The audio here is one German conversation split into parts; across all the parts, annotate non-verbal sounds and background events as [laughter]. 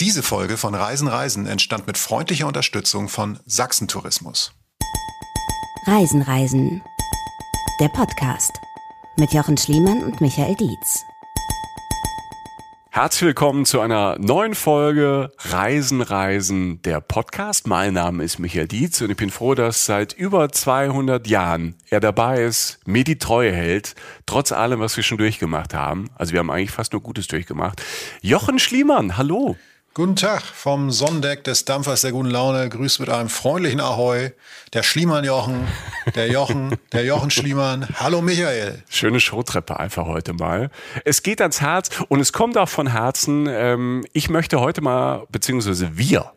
Diese Folge von Reisen Reisen entstand mit freundlicher Unterstützung von Sachsentourismus. Reisen Reisen. Der Podcast mit Jochen Schliemann und Michael Dietz. Herzlich willkommen zu einer neuen Folge Reisen, Reisen, der Podcast. Mein Name ist Michael Dietz und ich bin froh, dass seit über 200 Jahren er dabei ist, mir die Treue hält, trotz allem, was wir schon durchgemacht haben. Also wir haben eigentlich fast nur Gutes durchgemacht. Jochen Schliemann, hallo. Guten Tag vom Sonnendeck des Dampfers der guten Laune. Grüßt mit einem freundlichen Ahoi. Der Schliemann Jochen, der Jochen, der Jochen Schliemann. Hallo Michael. Schöne Showtreppe einfach heute mal. Es geht ans Herz und es kommt auch von Herzen. Ähm, ich möchte heute mal, beziehungsweise wir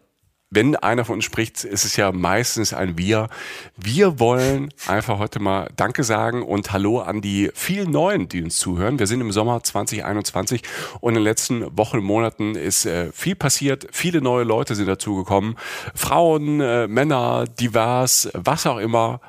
wenn einer von uns spricht, ist es ja meistens ein Wir. Wir wollen einfach heute mal Danke sagen und Hallo an die vielen Neuen, die uns zuhören. Wir sind im Sommer 2021 und in den letzten Wochen und Monaten ist äh, viel passiert. Viele neue Leute sind dazugekommen. Frauen, äh, Männer, divers, was auch immer.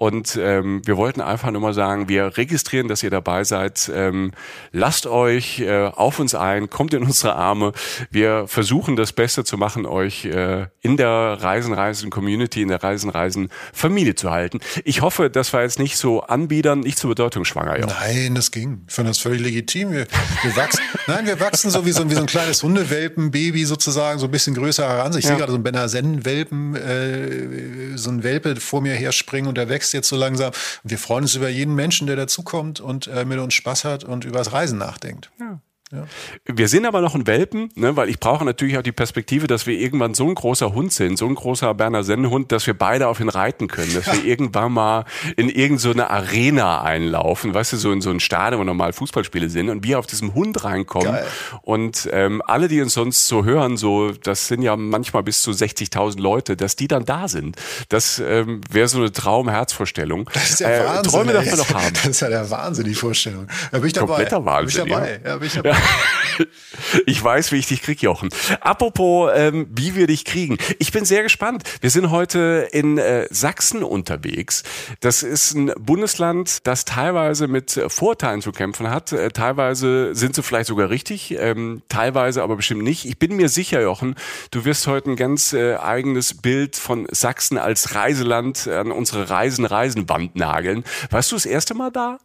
Und ähm, wir wollten einfach nur mal sagen, wir registrieren, dass ihr dabei seid. Ähm, lasst euch äh, auf uns ein, kommt in unsere Arme. Wir versuchen das Beste zu machen, euch äh, in der Reisen-Reisen-Community, in der Reisen-Reisen-Familie zu halten. Ich hoffe, das war jetzt nicht so anbiedern, nicht so bedeutungsschwanger. Ja. Nein, das ging. Ich finde das völlig legitim. Wir, wir wachsen, [laughs] nein, wir wachsen so wie so, wie so ein kleines Hundewelpen-Baby sozusagen, so ein bisschen größer heran. Ich ja. sehe gerade so einen Benazen-Welpen, äh, so ein Welpe vor mir herspringen und der wächst wächst jetzt so langsam. Wir freuen uns über jeden Menschen, der dazukommt und äh, mit uns Spaß hat und über das Reisen nachdenkt. Ja. Ja. Wir sind aber noch ein Welpen, ne, weil ich brauche natürlich auch die Perspektive, dass wir irgendwann so ein großer Hund sind, so ein großer Berner Sennenhund, dass wir beide auf ihn reiten können, dass ja. wir irgendwann mal in irgendeine so Arena einlaufen, weißt du, so in so ein Stadion, wo normal Fußballspiele sind und wir auf diesem Hund reinkommen Geil. und ähm, alle, die uns sonst so hören, so, das sind ja manchmal bis zu 60.000 Leute, dass die dann da sind. Das ähm, wäre so eine Traum-Herzvorstellung. Das ist ja äh, Wahnsinn. Träume darf man doch haben. Das ist ja der Wahnsinn, die Vorstellung. Da bin ich dabei. Kompletter Wahnsinn. Da bin ich dabei. Ja. Ja, bin ich dabei. [laughs] ich weiß, wie ich dich krieg, Jochen. Apropos, ähm, wie wir dich kriegen. Ich bin sehr gespannt. Wir sind heute in äh, Sachsen unterwegs. Das ist ein Bundesland, das teilweise mit Vorteilen zu kämpfen hat. Äh, teilweise sind sie vielleicht sogar richtig, ähm, teilweise aber bestimmt nicht. Ich bin mir sicher, Jochen, du wirst heute ein ganz äh, eigenes Bild von Sachsen als Reiseland an unsere Reisen-Reisen-Wand nageln. Warst du das erste Mal da?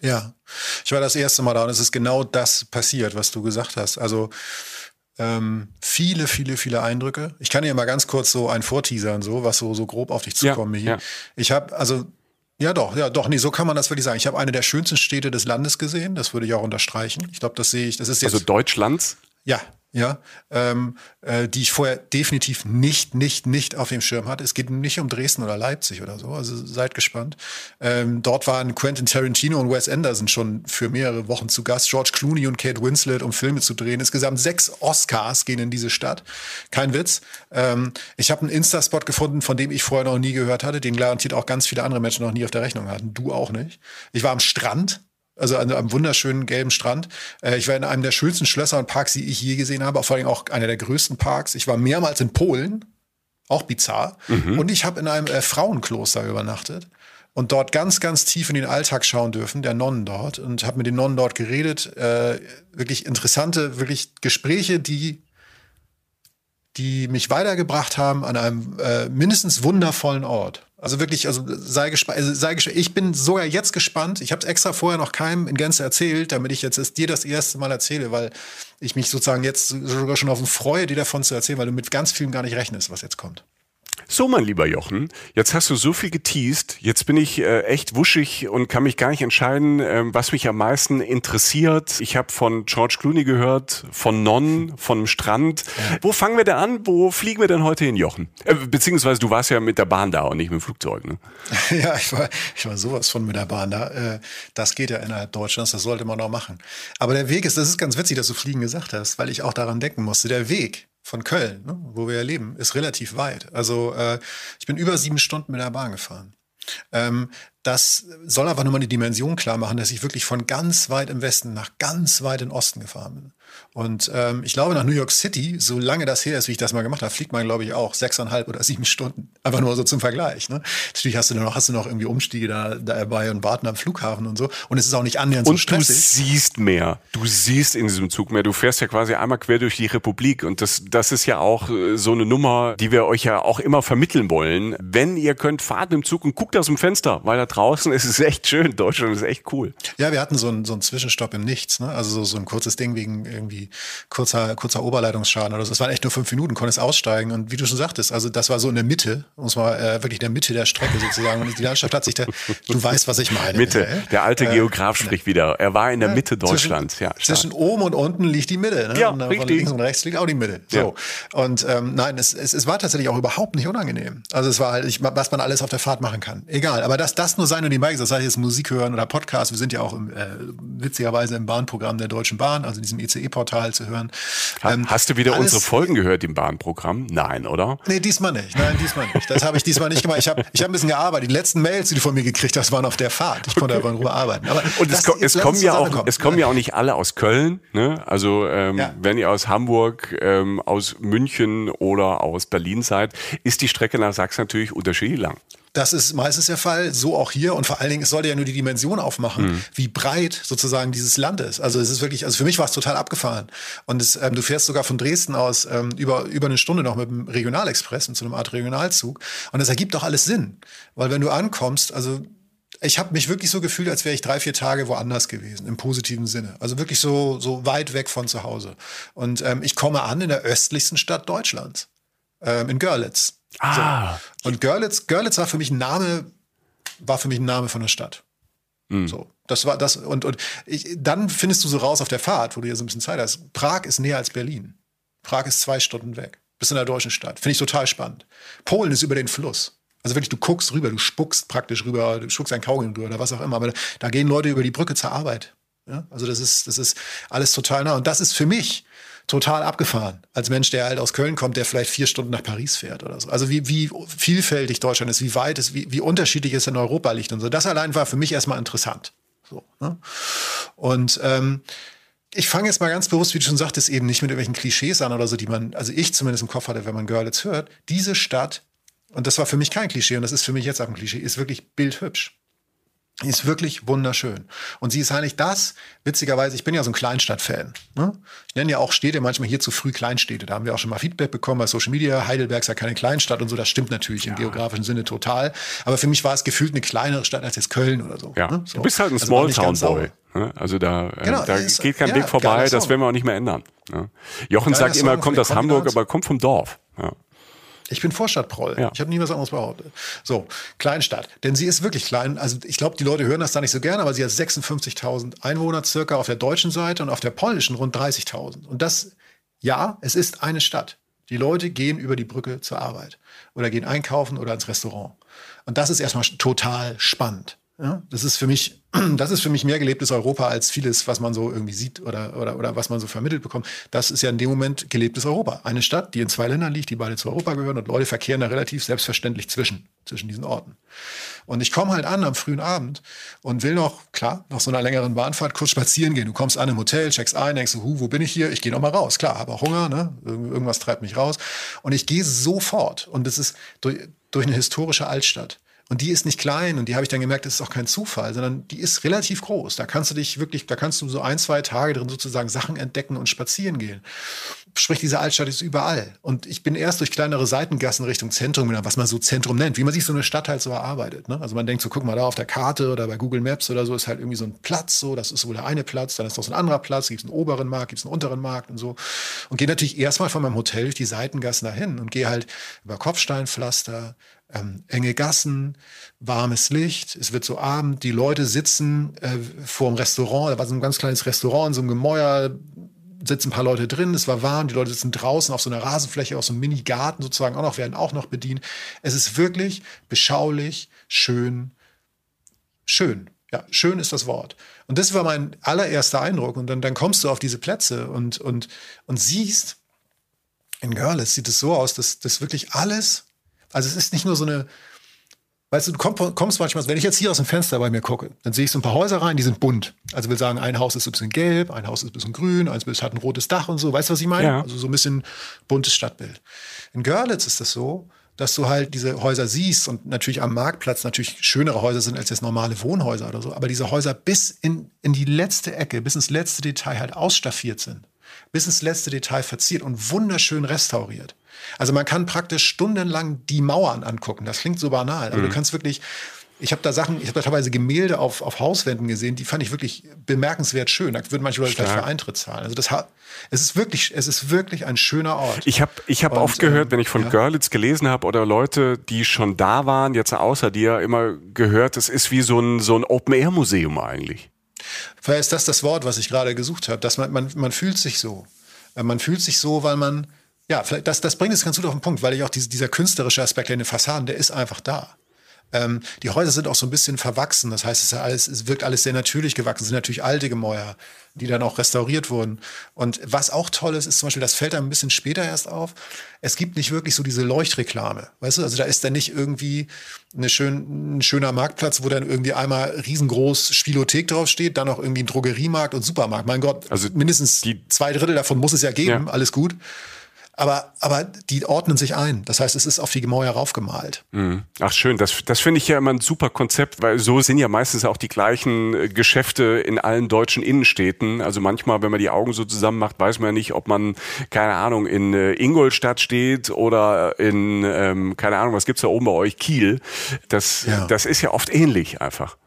Ja, ich war das erste Mal da und es ist genau das passiert, was du gesagt hast. Also ähm, viele, viele, viele Eindrücke. Ich kann dir mal ganz kurz so ein vorteasern, so was so, so grob auf dich zukommen ja, hier. Ja. Ich habe also ja, doch, ja, doch, nee, so kann man das wirklich sagen. Ich habe eine der schönsten Städte des Landes gesehen, das würde ich auch unterstreichen. Ich glaube, das sehe ich, das ist jetzt. Also Deutschlands? Ja, ja, ähm, äh, die ich vorher definitiv nicht, nicht, nicht auf dem Schirm hatte. Es geht nicht um Dresden oder Leipzig oder so, also seid gespannt. Ähm, dort waren Quentin Tarantino und Wes Anderson schon für mehrere Wochen zu Gast, George Clooney und Kate Winslet, um Filme zu drehen. Insgesamt sechs Oscars gehen in diese Stadt. Kein Witz. Ähm, ich habe einen Insta-Spot gefunden, von dem ich vorher noch nie gehört hatte, den garantiert auch ganz viele andere Menschen noch nie auf der Rechnung hatten. Du auch nicht. Ich war am Strand also an einem wunderschönen gelben Strand. Äh, ich war in einem der schönsten Schlösser und Parks, die ich je gesehen habe, vor allem auch einer der größten Parks. Ich war mehrmals in Polen, auch bizarr. Mhm. Und ich habe in einem äh, Frauenkloster übernachtet und dort ganz, ganz tief in den Alltag schauen dürfen, der Nonnen dort. Und habe mit den Nonnen dort geredet. Äh, wirklich interessante, wirklich Gespräche, die die mich weitergebracht haben an einem äh, mindestens wundervollen Ort. Also wirklich, also sei gespannt. Also sei gespannt. Ich bin sogar jetzt gespannt. Ich habe es extra vorher noch keinem in Gänze erzählt, damit ich jetzt es dir das erste Mal erzähle, weil ich mich sozusagen jetzt sogar schon auf den freue, dir davon zu erzählen, weil du mit ganz vielem gar nicht rechnest, was jetzt kommt. So, mein lieber Jochen, jetzt hast du so viel geteased. Jetzt bin ich äh, echt wuschig und kann mich gar nicht entscheiden, äh, was mich am meisten interessiert. Ich habe von George Clooney gehört, von Non, von dem Strand. Ja. Wo fangen wir denn an? Wo fliegen wir denn heute hin, Jochen? Äh, beziehungsweise du warst ja mit der Bahn da und nicht mit dem Flugzeug. Ne? [laughs] Ja, ich war, ich war sowas von mit der Bahn da. Äh, das geht ja innerhalb Deutschlands, das sollte man auch machen. Aber der Weg ist, das ist ganz witzig, dass du Fliegen gesagt hast, weil ich auch daran denken musste. Der Weg von Köln, ne, wo wir ja leben, ist relativ weit. Also äh, ich bin über sieben Stunden mit der Bahn gefahren. Ähm, das soll aber nur mal eine Dimension klar machen, dass ich wirklich von ganz weit im Westen nach ganz weit im Osten gefahren bin. Und ähm, ich glaube, nach New York City, solange das her ist, wie ich das mal gemacht habe, fliegt man, glaube ich, auch sechseinhalb oder sieben Stunden. Einfach nur so zum Vergleich. Ne? Natürlich hast du noch, hast du noch irgendwie Umstiege da, dabei und warten am Flughafen und so. Und es ist auch nicht annähernd und so stressig. Und du siehst mehr. Du siehst in diesem Zug mehr. Du fährst ja quasi einmal quer durch die Republik. Und das, das ist ja auch äh, so eine Nummer, die wir euch ja auch immer vermitteln wollen. Wenn ihr könnt, fahrt im Zug und guckt aus dem Fenster, weil da draußen ist es echt schön. Deutschland ist echt cool. Ja, wir hatten so einen, so einen Zwischenstopp im Nichts. Ne? Also so, so ein kurzes Ding wegen irgendwie kurzer, kurzer Oberleitungsschaden oder so. Das waren echt nur fünf Minuten, konntest aussteigen. Und wie du schon sagtest, also das war so in der Mitte, muss man äh, wirklich in der Mitte der Strecke sozusagen. Und die Landschaft hat sich da, du weißt, was ich meine. Mitte. Äh, der alte Geograf äh, spricht wieder. Er war in der Mitte Deutschlands. Zwischen, ja, zwischen oben und unten liegt die Mitte. Ne? Ja, und richtig. Links und rechts liegt auch die Mitte. So. Ja. Und ähm, nein, es, es, es war tatsächlich auch überhaupt nicht unangenehm. Also es war halt, ich, was man alles auf der Fahrt machen kann. Egal. Aber das, das nur sein und die Bikes, das heißt jetzt Musik hören oder Podcast. Wir sind ja auch im, äh, witzigerweise im Bahnprogramm der Deutschen Bahn, also in diesem ECE-Portal zu hören. Ähm, Hast du wieder unsere Folgen gehört im Bahnprogramm? Nein, oder? Nee, diesmal nicht. Nein, diesmal nicht. Das habe ich diesmal nicht gemacht. Ich habe ich hab ein bisschen gearbeitet. Die letzten Mails, die du von mir gekriegt hast, waren auf der Fahrt. Ich konnte okay. aber in Ruhe arbeiten. Aber Und es, ko es kommen ja auch, es kommen ja auch nicht alle aus Köln. Ne? Also ähm, ja. wenn ihr aus Hamburg, ähm, aus München oder aus Berlin seid, ist die Strecke nach Sachsen natürlich unterschiedlich lang. Das ist meistens der Fall, so auch hier. Und vor allen Dingen, es sollte ja nur die Dimension aufmachen, mhm. wie breit sozusagen dieses Land ist. Also es ist wirklich, also für mich war es total abgefahren. Und es, ähm, du fährst sogar von Dresden aus ähm, über, über eine Stunde noch mit dem Regionalexpress, mit so einer Art Regionalzug. Und das ergibt doch alles Sinn. Weil wenn du ankommst, also ich habe mich wirklich so gefühlt, als wäre ich drei, vier Tage woanders gewesen, im positiven Sinne. Also wirklich so, so weit weg von zu Hause. Und ähm, ich komme an in der östlichsten Stadt Deutschlands, ähm, in Görlitz. Ah. So. Und Görlitz, Görlitz war für mich ein Name, war für mich ein Name von der Stadt. Mhm. So. Das war das, und, und ich, dann findest du so raus auf der Fahrt, wo du ja so ein bisschen Zeit hast. Prag ist näher als Berlin. Prag ist zwei Stunden weg. Bist in der deutschen Stadt. Finde ich total spannend. Polen ist über den Fluss. Also wirklich, du guckst rüber, du spuckst praktisch rüber, du spuckst ein Kaugummi rüber oder was auch immer. Aber da gehen Leute über die Brücke zur Arbeit. Ja? Also das ist, das ist alles total nah. Und das ist für mich total abgefahren. Als Mensch, der halt aus Köln kommt, der vielleicht vier Stunden nach Paris fährt oder so. Also wie, wie vielfältig Deutschland ist, wie weit es, wie, wie unterschiedlich es in Europa liegt und so. Das allein war für mich erstmal interessant. So, ne? Und ähm, ich fange jetzt mal ganz bewusst, wie du schon sagtest, eben nicht mit irgendwelchen Klischees an oder so, die man, also ich zumindest im Kopf hatte, wenn man Görlitz hört. Diese Stadt, und das war für mich kein Klischee und das ist für mich jetzt auch ein Klischee, ist wirklich bildhübsch. Die ist wirklich wunderschön. Und sie ist eigentlich das, witzigerweise, ich bin ja so ein Kleinstadt-Fan. Ne? Ich nenne ja auch Städte manchmal hier zu früh Kleinstädte. Da haben wir auch schon mal Feedback bekommen bei Social Media. Heidelberg ist ja keine Kleinstadt und so. Das stimmt natürlich ja. im geografischen Sinne total. Aber für mich war es gefühlt eine kleinere Stadt als jetzt Köln oder so. Ja. Ne? so. Du bist halt ein also Smalltown-Boy. Ne? Also da, äh, genau, da ist, geht kein ja, Weg vorbei. Das werden wir auch nicht mehr ändern. Ne? Jochen sagt immer, kommt aus Hamburg, aber kommt vom Dorf. Ja. Ich bin Vorstadtproll. Ja. Ich habe nie was anderes behauptet. So, Kleinstadt. Denn sie ist wirklich klein. Also ich glaube, die Leute hören das da nicht so gerne, aber sie hat 56.000 Einwohner circa auf der deutschen Seite und auf der polnischen rund 30.000. Und das, ja, es ist eine Stadt. Die Leute gehen über die Brücke zur Arbeit oder gehen einkaufen oder ins Restaurant. Und das ist erstmal total spannend. Ja, das ist für mich, [clears throat] das ist für mich mehr gelebtes Europa als vieles, was man so irgendwie sieht oder, oder, oder was man so vermittelt bekommt. Das ist ja in dem Moment gelebtes Europa. Eine Stadt, die in zwei Ländern liegt, die beide zu Europa gehören und Leute verkehren da relativ selbstverständlich zwischen, zwischen diesen Orten. Und ich komme halt an am frühen Abend und will noch, klar, nach so einer längeren Bahnfahrt kurz spazieren gehen. Du kommst an im Hotel, checkst ein, denkst hu, wo bin ich hier? Ich gehe noch mal raus. Klar, habe auch Hunger, ne? Irgendwas treibt mich raus. Und ich gehe sofort. Und das ist durch, durch eine historische Altstadt. Und die ist nicht klein und die habe ich dann gemerkt, das ist auch kein Zufall, sondern die ist relativ groß. Da kannst du dich wirklich, da kannst du so ein, zwei Tage drin sozusagen Sachen entdecken und spazieren gehen. Sprich, diese Altstadt ist überall. Und ich bin erst durch kleinere Seitengassen Richtung Zentrum, was man so Zentrum nennt, wie man sich so eine Stadt halt so erarbeitet. Ne? Also man denkt so, guck mal da auf der Karte oder bei Google Maps oder so ist halt irgendwie so ein Platz, so, das ist wohl der eine Platz, dann ist noch so ein anderer Platz, gibt es einen oberen Markt, gibt es einen unteren Markt und so. Und gehe natürlich erstmal von meinem Hotel durch die Seitengassen dahin und gehe halt über Kopfsteinpflaster, ähm, enge Gassen, warmes Licht, es wird so Abend, die Leute sitzen äh, vor dem Restaurant, da war so ein ganz kleines Restaurant in so einem Gemäuer, sitzen ein paar Leute drin, es war warm, die Leute sitzen draußen auf so einer Rasenfläche, auf so einem Mini-Garten sozusagen auch noch, werden auch noch bedient. Es ist wirklich beschaulich, schön, schön. Ja, schön ist das Wort. Und das war mein allererster Eindruck. Und dann, dann kommst du auf diese Plätze und, und, und siehst, in Görlitz sieht es so aus, dass, dass wirklich alles also es ist nicht nur so eine, weißt du, du komm, kommst manchmal, wenn ich jetzt hier aus dem Fenster bei mir gucke, dann sehe ich so ein paar Häuser rein, die sind bunt. Also will sagen, ein Haus ist ein bisschen gelb, ein Haus ist ein bisschen grün, eins hat ein rotes Dach und so. Weißt du, was ich meine? Ja. Also so ein bisschen buntes Stadtbild. In Görlitz ist das so, dass du halt diese Häuser siehst und natürlich am Marktplatz natürlich schönere Häuser sind als jetzt normale Wohnhäuser oder so, aber diese Häuser bis in, in die letzte Ecke, bis ins letzte Detail halt ausstaffiert sind, bis ins letzte Detail verziert und wunderschön restauriert. Also man kann praktisch stundenlang die Mauern angucken. Das klingt so banal, aber mhm. du kannst wirklich ich habe da Sachen, ich habe da teilweise Gemälde auf, auf Hauswänden gesehen, die fand ich wirklich bemerkenswert schön. Da würden manche Leute vielleicht für Eintritt zahlen. Also das es ist wirklich, es ist wirklich ein schöner Ort. Ich habe ich hab oft gehört, ähm, wenn ich von ja. Görlitz gelesen habe oder Leute, die schon da waren, jetzt außer dir, immer gehört, es ist wie so ein, so ein Open-Air-Museum eigentlich. Vielleicht ist das das Wort, was ich gerade gesucht habe, dass man, man, man fühlt sich so. Äh, man fühlt sich so, weil man, ja, das, das bringt es ganz gut auf den Punkt, weil ich auch diese, dieser künstlerische Aspekt in den Fassaden, der ist einfach da. Ähm, die Häuser sind auch so ein bisschen verwachsen. Das heißt, es, alles, es wirkt alles sehr natürlich gewachsen. Es sind natürlich alte Gemäuer, die dann auch restauriert wurden. Und was auch toll ist, ist zum Beispiel, das fällt dann ein bisschen später erst auf. Es gibt nicht wirklich so diese Leuchtreklame. Weißt du, also da ist dann nicht irgendwie eine schön, ein schöner Marktplatz, wo dann irgendwie einmal riesengroß Spielothek draufsteht, dann auch irgendwie ein Drogeriemarkt und Supermarkt. Mein Gott, also mindestens die zwei Drittel davon muss es ja geben. Ja. Alles gut. Aber, aber die ordnen sich ein. Das heißt, es ist auf die Gemäuer raufgemalt. Mhm. Ach schön, das, das finde ich ja immer ein super Konzept, weil so sind ja meistens auch die gleichen äh, Geschäfte in allen deutschen Innenstädten. Also manchmal, wenn man die Augen so zusammen macht, weiß man ja nicht, ob man, keine Ahnung, in äh, Ingolstadt steht oder in, ähm, keine Ahnung, was gibt's da oben bei euch, Kiel. Das, ja. das ist ja oft ähnlich einfach.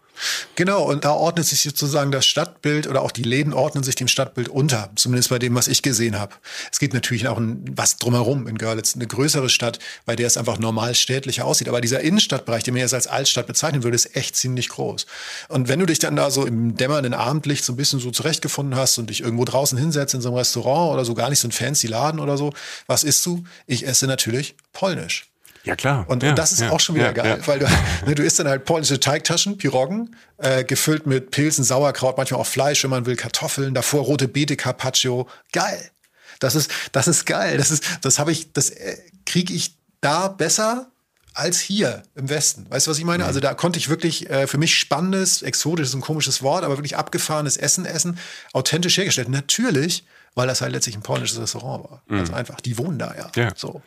Genau, und da ordnet sich sozusagen das Stadtbild oder auch die Läden ordnen sich dem Stadtbild unter, zumindest bei dem, was ich gesehen habe. Es gibt natürlich auch ein, was drumherum in Görlitz, eine größere Stadt, bei der es einfach normal städtlicher aussieht. Aber dieser Innenstadtbereich, den man jetzt als Altstadt bezeichnen würde, ist echt ziemlich groß. Und wenn du dich dann da so im dämmernden Abendlicht so ein bisschen so zurechtgefunden hast und dich irgendwo draußen hinsetzt in so einem Restaurant oder so gar nicht so ein fancy Laden oder so, was isst du? Ich esse natürlich polnisch. Ja, klar. Und, ja, und das ist ja, auch schon wieder ja, geil, weil du, ne, du isst dann halt polnische Teigtaschen, Piroggen, äh, gefüllt mit Pilzen, Sauerkraut, manchmal auch Fleisch, wenn man will, Kartoffeln, davor rote Beete Carpaccio. Geil. Das ist, das ist geil. Das ist, das habe ich, das äh, kriege ich da besser als hier im Westen. Weißt du, was ich meine? Mhm. Also da konnte ich wirklich äh, für mich spannendes, exotisches und komisches Wort, aber wirklich abgefahrenes Essen essen, authentisch hergestellt. Natürlich weil das halt letztlich ein polnisches Restaurant war. Mhm. Also einfach, die wohnen da ja. ja. So.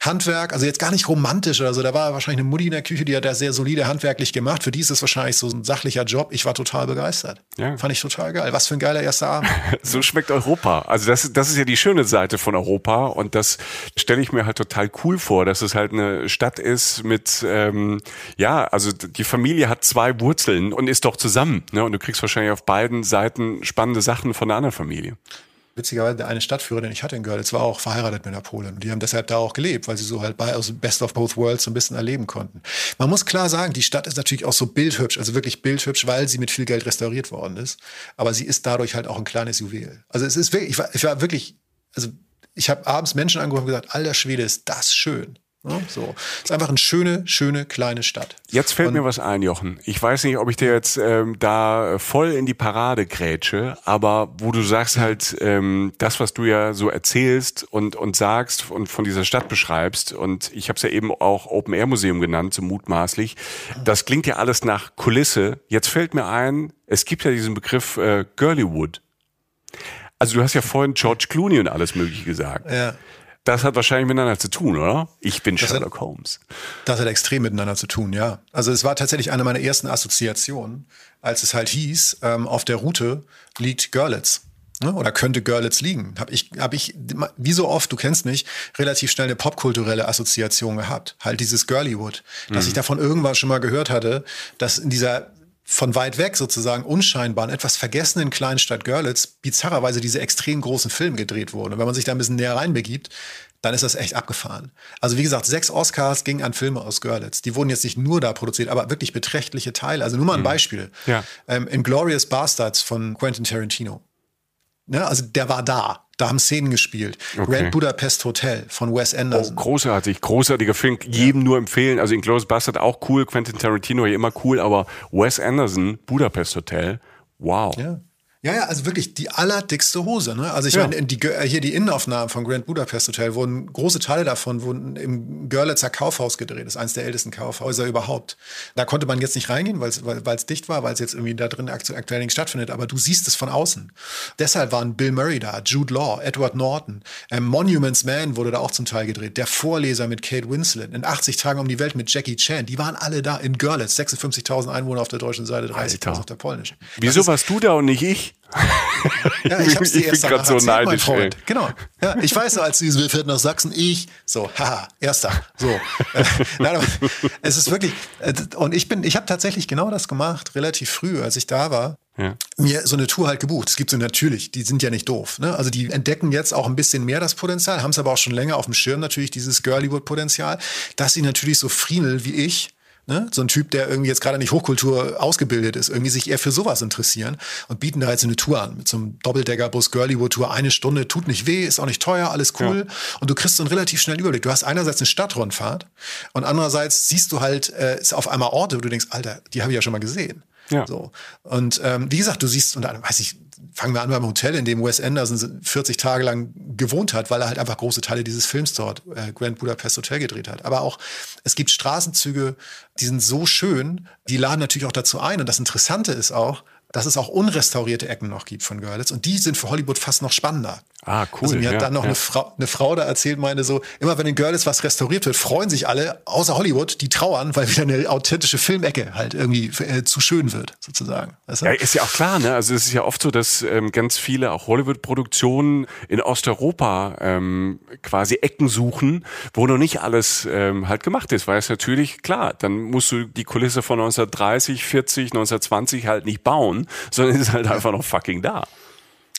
Handwerk, also jetzt gar nicht romantisch oder so. Da war wahrscheinlich eine Mutti in der Küche, die hat das sehr solide handwerklich gemacht. Für die ist es wahrscheinlich so ein sachlicher Job. Ich war total begeistert. Ja. Fand ich total geil. Was für ein geiler erster Abend. [laughs] so schmeckt Europa. Also das, das ist ja die schöne Seite von Europa und das stelle ich mir halt total cool vor, dass es halt eine Stadt ist mit, ähm, ja, also die Familie hat zwei Wurzeln und ist doch zusammen. Ne? Und du kriegst wahrscheinlich auf beiden Seiten spannende Sachen von der anderen Familie witzigerweise der eine Stadtführer, den ich hatte in Görlitz, war auch verheiratet mit einer Polin. Und die haben deshalb da auch gelebt, weil sie so halt bei also Best of Both Worlds so ein bisschen erleben konnten. Man muss klar sagen, die Stadt ist natürlich auch so bildhübsch, also wirklich bildhübsch, weil sie mit viel Geld restauriert worden ist. Aber sie ist dadurch halt auch ein kleines Juwel. Also es ist wirklich, ich war, ich war wirklich, also ich habe abends Menschen angerufen und gesagt, alter Schwede, ist das schön. Ne? So. ist einfach eine schöne, schöne kleine Stadt. Jetzt fällt und, mir was ein, Jochen. Ich weiß nicht, ob ich dir jetzt ähm, da voll in die Parade grätsche, aber wo du sagst halt, ähm, das, was du ja so erzählst und, und sagst und von dieser Stadt beschreibst, und ich habe es ja eben auch Open Air Museum genannt, so mutmaßlich, das klingt ja alles nach Kulisse. Jetzt fällt mir ein, es gibt ja diesen Begriff äh, Girlywood. Also du hast ja vorhin George Clooney und alles Mögliche gesagt. Ja. Das hat wahrscheinlich miteinander zu tun, oder? Ich bin das Sherlock hat, Holmes. Das hat extrem miteinander zu tun, ja. Also es war tatsächlich eine meiner ersten Assoziationen, als es halt hieß, ähm, auf der Route liegt Görlitz ne? oder könnte Görlitz liegen. Habe ich, hab ich, wie so oft, du kennst mich, relativ schnell eine popkulturelle Assoziation gehabt. Halt dieses Girlywood, dass mhm. ich davon irgendwann schon mal gehört hatte, dass in dieser von weit weg sozusagen unscheinbaren, etwas vergessenen Kleinstadt Görlitz bizarrerweise diese extrem großen Filme gedreht wurden. Und wenn man sich da ein bisschen näher reinbegibt, dann ist das echt abgefahren. Also wie gesagt, sechs Oscars gingen an Filme aus Görlitz. Die wurden jetzt nicht nur da produziert, aber wirklich beträchtliche Teile. Also nur mal ein mhm. Beispiel. Ja. Ähm, Glorious Bastards von Quentin Tarantino. Ne, also der war da. Da haben Szenen gespielt. Okay. Red Budapest Hotel von Wes Anderson. Oh, großartig, großartiger Film. Jedem ja. nur empfehlen. Also Inglourious Bastard auch cool, Quentin Tarantino ja immer cool, aber Wes Anderson, Budapest Hotel, wow. Ja. Ja, ja, also wirklich die allerdickste Hose. Ne? Also ich Ja. meine, die, hier die Innenaufnahmen von Grand Budapest Hotel wurden, große Teile davon wurden im Görlitzer Kaufhaus gedreht. Das ist eines der ältesten Kaufhäuser überhaupt. Da konnte man jetzt nicht reingehen, weil es weil, weil's dicht war, weil es jetzt irgendwie da drin aktu- aktuell nicht stattfindet. Aber du siehst es von außen. Deshalb waren Bill Murray da, Jude Law, Edward Norton. Ähm, Monuments Man wurde da auch zum Teil gedreht. Der Vorleser mit Kate Winslet. In 80 Tagen um die Welt mit Jackie Chan. Die waren alle da in Görlitz. 56.000 Einwohner auf der deutschen Seite, 30.000 Alter. auf der polnischen. Wieso warst du da und nicht ich? [laughs] Ja, ich dir Ich bin danach so neidisch. Genau. Ja, ich weiß noch, als du wir fährt nach Sachsen, ich, so, haha, erster, so. [laughs] Nein, es ist wirklich, äh, und ich bin, ich habe tatsächlich genau das gemacht, relativ früh, als ich da war. Ja. Mir so eine Tour halt gebucht. Es gibt so natürlich, die sind ja nicht doof. Ne? Also die entdecken jetzt auch ein bisschen mehr das Potenzial, haben es aber auch schon länger auf dem Schirm natürlich, dieses Girlywood-Potenzial, dass sie natürlich so Friemel wie ich Ne? So ein Typ, der irgendwie jetzt gerade nicht Hochkultur ausgebildet ist, irgendwie sich eher für sowas interessieren und bieten da jetzt eine Tour an mit so einem Doppeldecker-Bus, Girlywood-Tour, eine Stunde, tut nicht weh, ist auch nicht teuer, alles cool. Und du kriegst so einen relativ schnellen Überblick. Du hast einerseits eine Stadtrundfahrt und andererseits siehst du halt äh, ist auf einmal Orte, wo du denkst, Alter, die habe ich ja schon mal gesehen. Ja. So. Und ähm, wie gesagt, du siehst, und dann weiß ich, fangen wir an beim Hotel, in dem Wes Anderson 40 Tage lang gewohnt hat, weil er halt einfach große Teile dieses Films dort, äh, Grand Budapest Hotel, gedreht hat. Aber auch, es gibt Straßenzüge, die sind so schön, die laden natürlich auch dazu ein. Und das Interessante ist auch, dass es auch unrestaurierte Ecken noch gibt von Görlitz. Und die sind für Hollywood fast noch spannender. Ah, cool. Also mir ja, hat dann noch ja. eine, Frau, eine Frau da erzählt, meinte so, immer wenn in Görlitz was restauriert wird, freuen sich alle, außer Hollywood, die trauern, weil wieder eine authentische Filmecke halt irgendwie äh, zu schön wird, sozusagen. Weißt du? Ja, ist ja auch klar, ne? Also es ist ja oft so, dass ähm, ganz viele auch Hollywood-Produktionen in Osteuropa ähm, quasi Ecken suchen, wo noch nicht alles ähm, halt gemacht ist, weil es natürlich klar, dann musst du die Kulisse von 1930, 40, 1920 halt nicht bauen, sondern es [laughs] ist halt einfach noch fucking da.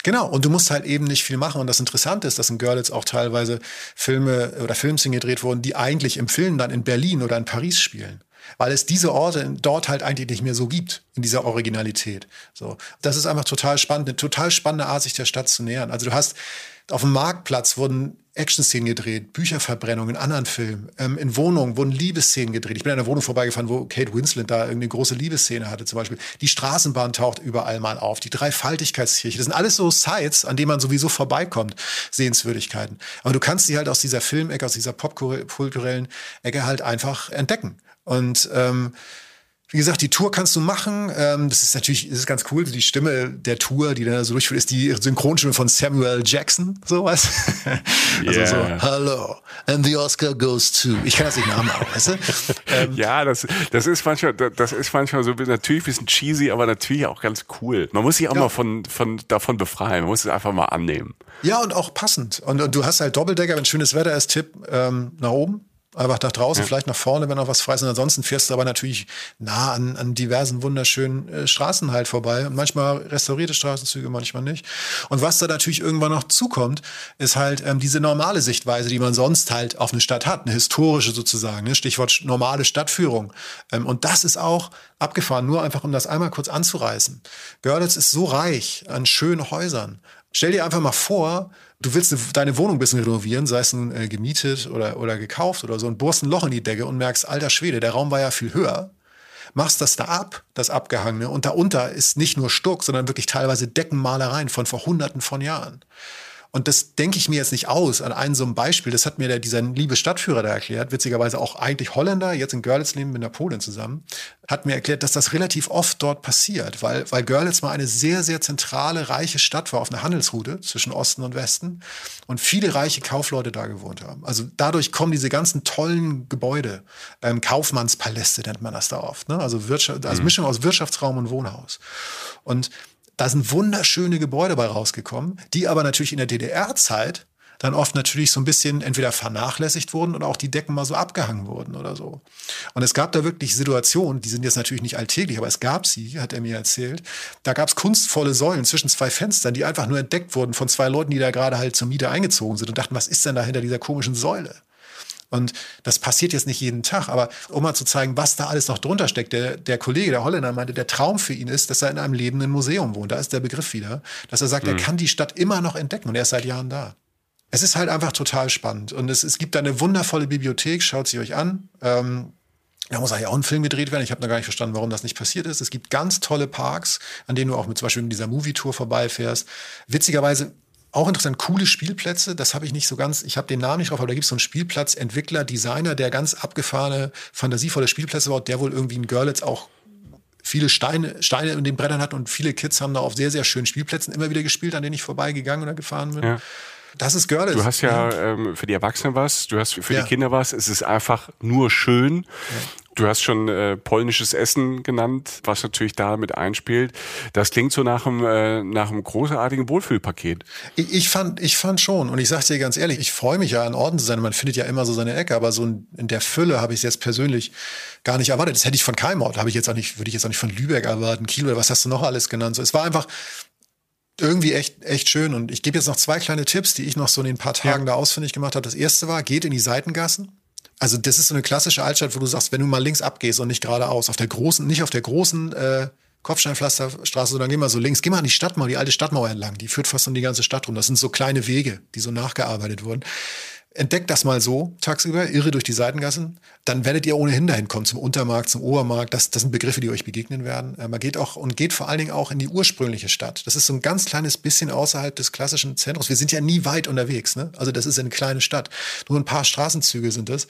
Genau, und du musst halt eben nicht viel machen. Und das Interessante ist, dass in Görlitz auch teilweise Filme oder Filmszenen gedreht wurden, die eigentlich im Film dann in Berlin oder in Paris spielen. Weil es diese Orte dort halt eigentlich nicht mehr so gibt, in dieser Originalität. So. Das ist einfach total spannend, eine total spannende Art, sich der Stadt zu nähern. Also du hast auf dem Marktplatz wurden Action-Szenen gedreht, Bücherverbrennungen in anderen Filmen. Ähm, in Wohnungen wurden Liebesszenen gedreht. Ich bin an einer Wohnung vorbeigefahren, wo Kate Winslet da irgendeine große Liebesszene hatte zum Beispiel. Die Straßenbahn taucht überall mal auf. Die Dreifaltigkeitskirche. Das sind alles so Sites, an denen man sowieso vorbeikommt. Sehenswürdigkeiten. Aber du kannst sie halt aus dieser Filmecke, aus dieser popkulturellen Ecke halt einfach entdecken. Und ähm, wie gesagt, die Tour kannst du machen. Ähm, das ist natürlich, das ist ganz cool. Die Stimme der Tour, die da so durchführt, ist die Synchronstimme von Samuel Jackson, sowas. [laughs] Also Yeah. so, hello, and the Oscar goes to. Ich kann das nicht nachmachen, weißt du? [laughs] Ähm, Ja, das, das ist manchmal, das ist manchmal so natürlich ein bisschen cheesy, aber natürlich auch ganz cool. Man muss sich auch Ja. mal von, von, davon befreien. Man muss es einfach mal annehmen. ja, und auch passend. Und, und du hast halt Doppeldecker, wenn schönes Wetter ist, Tipp ähm, nach oben. Einfach nach draußen, vielleicht nach vorne, wenn noch was frei ist. Und ansonsten fährst du aber natürlich nah an, an diversen wunderschönen äh, Straßen halt vorbei. Und manchmal restaurierte Straßenzüge, manchmal nicht. Und was da natürlich irgendwann noch zukommt, ist halt ähm, diese normale Sichtweise, die man sonst halt auf eine Stadt hat. Eine historische sozusagen. Ne? Stichwort normale Stadtführung. Ähm, und das ist auch abgefahren, nur einfach um das einmal kurz anzureißen. Görlitz ist so reich an schönen Häusern. Stell dir einfach mal vor, du willst eine, deine Wohnung ein bisschen renovieren, sei es nun äh, gemietet oder, oder gekauft oder so, und bohrst ein Loch in die Decke und merkst, alter Schwede, der Raum war ja viel höher. Machst das da ab, das Abgehangene, und darunter ist nicht nur Stuck, sondern wirklich teilweise Deckenmalereien von vor hunderten von Jahren. Und das denke ich mir jetzt nicht aus an einem so einem Beispiel. Das hat mir der, dieser liebe Stadtführer da erklärt, witzigerweise auch eigentlich Holländer, jetzt in Görlitz leben mit Napoleon zusammen, hat mir erklärt, dass das relativ oft dort passiert, weil, weil Görlitz mal eine sehr, sehr zentrale, reiche Stadt war auf einer Handelsroute zwischen Osten und Westen und viele reiche Kaufleute da gewohnt haben. Also dadurch kommen diese ganzen tollen Gebäude, ähm, Kaufmannspaläste nennt man das da oft, ne? also, Wirtschaft, also Mischung aus Wirtschaftsraum und Wohnhaus. Und da sind wunderschöne Gebäude bei rausgekommen, die aber natürlich in der DDR-Zeit dann oft natürlich so ein bisschen entweder vernachlässigt wurden oder auch die Decken mal so abgehangen wurden oder so. Und es gab da wirklich Situationen, die sind jetzt natürlich nicht alltäglich, aber es gab sie, hat er mir erzählt. Da gab es kunstvolle Säulen zwischen zwei Fenstern, die einfach nur entdeckt wurden von zwei Leuten, die da gerade halt zur Miete eingezogen sind und dachten, was ist denn da hinter dieser komischen Säule? Und das passiert jetzt nicht jeden Tag, aber um mal zu zeigen, was da alles noch drunter steckt, der, der Kollege, der Holländer, meinte, der Traum für ihn ist, dass er in einem lebenden Museum wohnt. Da ist der Begriff wieder, dass er sagt, er kann die Stadt immer noch entdecken und er ist seit Jahren da. Es ist halt einfach total spannend und es, es gibt da eine wundervolle Bibliothek, schaut sie euch an. Ähm, Da muss eigentlich auch ein Film gedreht werden. Ich habe noch gar nicht verstanden, warum das nicht passiert ist. Es gibt ganz tolle Parks, an denen du auch mit zum Beispiel mit dieser Movie-Tour vorbeifährst. Witzigerweise auch interessant, coole Spielplätze, das habe ich nicht so ganz, ich habe den Namen nicht drauf, aber da gibt es so einen Spielplatz, Entwickler, Designer, der ganz abgefahrene, fantasievolle Spielplätze baut, der wohl irgendwie in Görlitz auch viele Steine, Steine in den Brettern hat und viele Kids haben da auf sehr, sehr schönen Spielplätzen immer wieder gespielt, an denen ich vorbeigegangen oder gefahren bin. Ja. Das ist Görlitz. Du hast ja, ja. Ähm, für die Erwachsenen was, du hast für ja. die Kinder was. Es ist einfach nur schön. Du hast schon äh, polnisches Essen genannt, was natürlich da mit einspielt. Das klingt so nach einem, äh, nach einem großartigen Wohlfühlpaket. Ich, ich, fand, ich fand schon. Und ich sage dir ganz ehrlich, ich freue mich ja an Orten zu sein. Man findet ja immer so seine Ecke, aber so in, in der Fülle habe ich es jetzt persönlich gar nicht erwartet. Das hätte ich von keinem Ort, habe ich jetzt auch nicht, würde ich jetzt auch nicht von Lübeck erwarten, Kiel oder was hast du noch alles genannt. So, es war einfach irgendwie echt, echt schön. Und ich gebe jetzt noch zwei kleine Tipps, die ich noch so in den paar Tagen ja. da ausfindig gemacht habe. Das erste war, geht in die Seitengassen. Also das ist so eine klassische Altstadt, wo du sagst, wenn du mal links abgehst und nicht geradeaus, auf der großen, nicht auf der großen äh, Kopfsteinpflasterstraße, sondern geh mal so links, geh mal an die Stadtmauer, die alte Stadtmauer entlang, die führt fast um die ganze Stadt rum. Das sind so kleine Wege, die so nachgearbeitet wurden. Entdeckt das mal so tagsüber, irre durch die Seitengassen, dann werdet ihr ohnehin dahin kommen zum Untermarkt, zum Obermarkt. Das, das sind Begriffe, die euch begegnen werden. Äh, man geht auch und geht vor allen Dingen auch in die ursprüngliche Stadt. Das ist so ein ganz kleines bisschen außerhalb des klassischen Zentrums. Wir sind ja nie weit unterwegs. Ne? Also das ist eine kleine Stadt. Nur ein paar Straßenzüge sind es.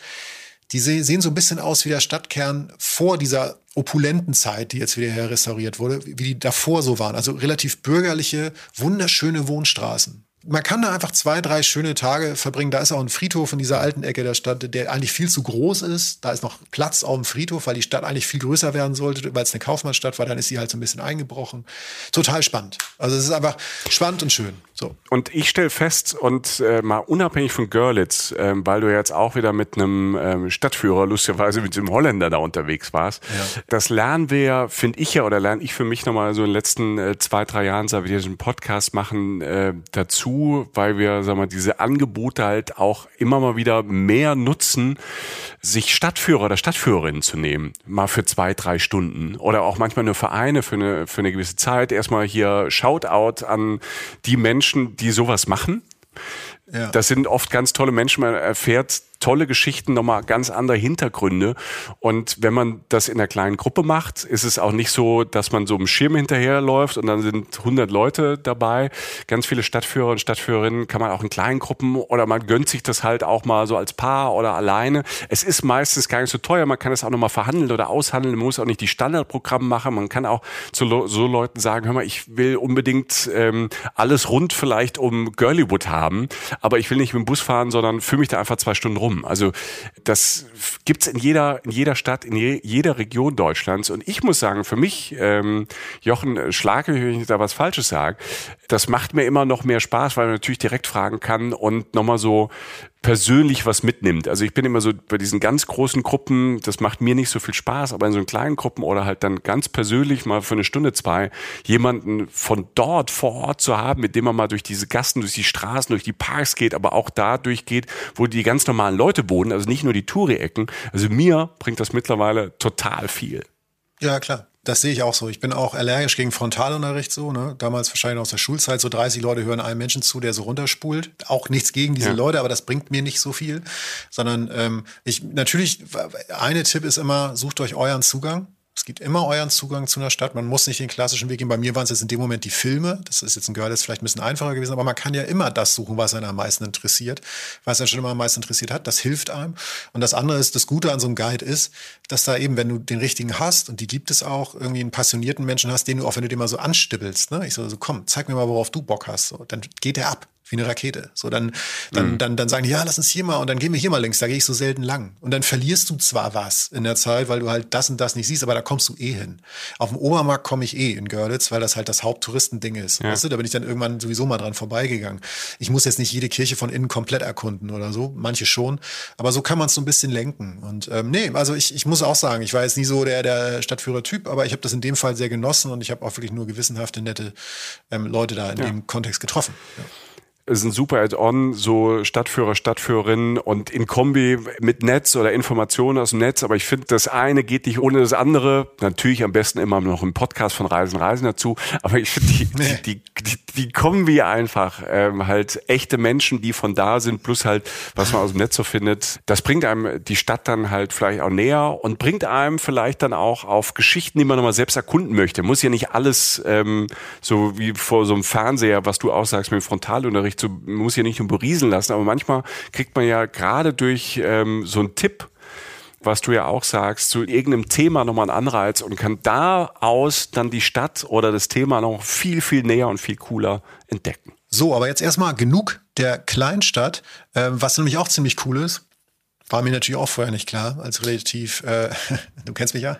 Die sehen so ein bisschen aus wie der Stadtkern vor dieser opulenten Zeit, die jetzt wieder restauriert wurde, wie die davor so waren. Also relativ bürgerliche, wunderschöne Wohnstraßen man kann da einfach zwei, drei schöne Tage verbringen. Da ist auch ein Friedhof in dieser alten Ecke der Stadt, der eigentlich viel zu groß ist. Da ist noch Platz auf dem Friedhof, weil die Stadt eigentlich viel größer werden sollte, weil es eine Kaufmannsstadt war. Dann ist sie halt so ein bisschen eingebrochen. Total spannend. Also es ist einfach spannend und schön. So. Und ich stelle fest, und äh, mal unabhängig von Görlitz, äh, weil du jetzt auch wieder mit einem ähm, Stadtführer, lustigerweise mit dem Holländer da unterwegs warst, ja. das lernen wir, finde ich ja, oder lerne ich für mich nochmal so in den letzten äh, zwei, drei Jahren, seit wir diesen Podcast machen, äh, dazu weil wir, sagen wir, diese Angebote halt auch immer mal wieder mehr nutzen, sich Stadtführer oder Stadtführerinnen zu nehmen, mal für zwei, drei Stunden oder auch manchmal nur Vereine für eine, für eine gewisse Zeit. Erstmal hier Shoutout an die Menschen, die sowas machen. Ja. Das sind oft ganz tolle Menschen. Man erfährt tolle Geschichten, nochmal ganz andere Hintergründe. Und wenn man das in einer kleinen Gruppe macht, ist es auch nicht so, dass man so im Schirm hinterherläuft und dann sind 100 Leute dabei. Ganz viele Stadtführer und Stadtführerinnen kann man auch in kleinen Gruppen oder man gönnt sich das halt auch mal so als Paar oder alleine. Es ist meistens gar nicht so teuer. Man kann es auch nochmal verhandeln oder aushandeln. Man muss auch nicht die Standardprogramme machen. Man kann auch zu so Leuten sagen, hör mal, ich will unbedingt ähm, alles rund vielleicht um Girlywood haben, aber ich will nicht mit dem Bus fahren, sondern fühle mich da einfach zwei Stunden rum kommen. Also das gibt's in jeder, in jeder Stadt, in je, jeder Region Deutschlands. Und ich muss sagen, für mich, ähm, Jochen, schlage, wenn ich da was Falsches sage, das macht mir immer noch mehr Spaß, weil man natürlich direkt fragen kann und nochmal so persönlich was mitnimmt. Also ich bin immer so bei diesen ganz großen Gruppen, das macht mir nicht so viel Spaß, aber in so kleinen Gruppen oder halt dann ganz persönlich mal für eine Stunde, zwei, jemanden von dort vor Ort zu haben, mit dem man mal durch diese Gassen, durch die Straßen, durch die Parks geht, aber auch da durchgeht, wo die ganz normalen Leute wohnen, also nicht nur die Touri-Ecken. Also mir bringt das mittlerweile total viel. Ja, klar. Das sehe ich auch so. Ich bin auch allergisch gegen Frontalunterricht so. Ne? Damals wahrscheinlich aus der Schulzeit so 30 Leute hören einem Menschen zu, der so runterspult. Auch nichts gegen diese ja. Leute, aber das bringt mir nicht so viel. Sondern ähm, ich natürlich, eine Tipp ist immer, sucht euch euren Zugang. Es gibt immer euren Zugang zu einer Stadt. Man muss nicht den klassischen Weg gehen. Bei mir waren es jetzt in dem Moment die Filme. Das ist jetzt ein Girl, das ist vielleicht ein bisschen einfacher gewesen, aber man kann ja immer das suchen, was einen am meisten interessiert, was einen schon immer am meisten interessiert hat. Das hilft einem. Und das andere ist, das Gute an so einem Guide ist, dass da eben, wenn du den richtigen hast, und die gibt es auch, irgendwie einen passionierten Menschen hast, den du auch, wenn du den mal so anstippelst, ne? Ich so, so komm, zeig mir mal, worauf du Bock hast. So, dann geht er ab wie eine Rakete. So, dann, dann, mhm. dann, dann sagen die, ja, lass uns hier mal und dann gehen wir hier mal links, da gehe ich so selten lang. Und dann verlierst du zwar was in der Zeit, weil du halt das und das nicht siehst, aber da kommst du eh hin. Auf dem Obermarkt komme ich eh in Görlitz, weil das halt das Haupttouristending ist. Ja. Weißt du, da bin ich dann irgendwann sowieso mal dran vorbeigegangen. Ich muss jetzt nicht jede Kirche von innen komplett erkunden oder so, manche schon, aber so kann man es so ein bisschen lenken. Und ähm, nee, also ich, ich muss auch sagen, ich war jetzt nie so der, der Stadtführer-Typ, aber ich habe das in dem Fall sehr genossen und ich habe auch wirklich nur gewissenhafte, nette ähm, Leute da in ja. dem Kontext getroffen. Ja. Ist ein super Add-on, so Stadtführer, Stadtführerinnen und in Kombi mit Netz oder Informationen aus dem Netz. Aber ich finde, das eine geht nicht ohne das andere. Natürlich am besten immer noch im Podcast von Reisen, Reisen dazu. Aber ich finde die, nee. die, die, die, Kombi einfach, ähm, halt echte Menschen, die von da sind, plus halt, was man aus dem Netz so findet. Das bringt einem die Stadt dann halt vielleicht auch näher und bringt einem vielleicht dann auch auf Geschichten, die man nochmal selbst erkunden möchte. Muss ja nicht alles ähm, so wie vor so einem Fernseher, was du auch sagst mit dem Frontalunterricht, so, muss ja nicht nur berieseln lassen, aber manchmal kriegt man ja gerade durch ähm, so einen Tipp, was du ja auch sagst, zu irgendeinem Thema nochmal einen Anreiz und kann daraus dann die Stadt oder das Thema noch viel, viel näher und viel cooler entdecken. So, aber jetzt erstmal genug der Kleinstadt, äh, was nämlich auch ziemlich cool ist. War mir natürlich auch vorher nicht klar, als relativ, äh, [laughs] du kennst mich ja,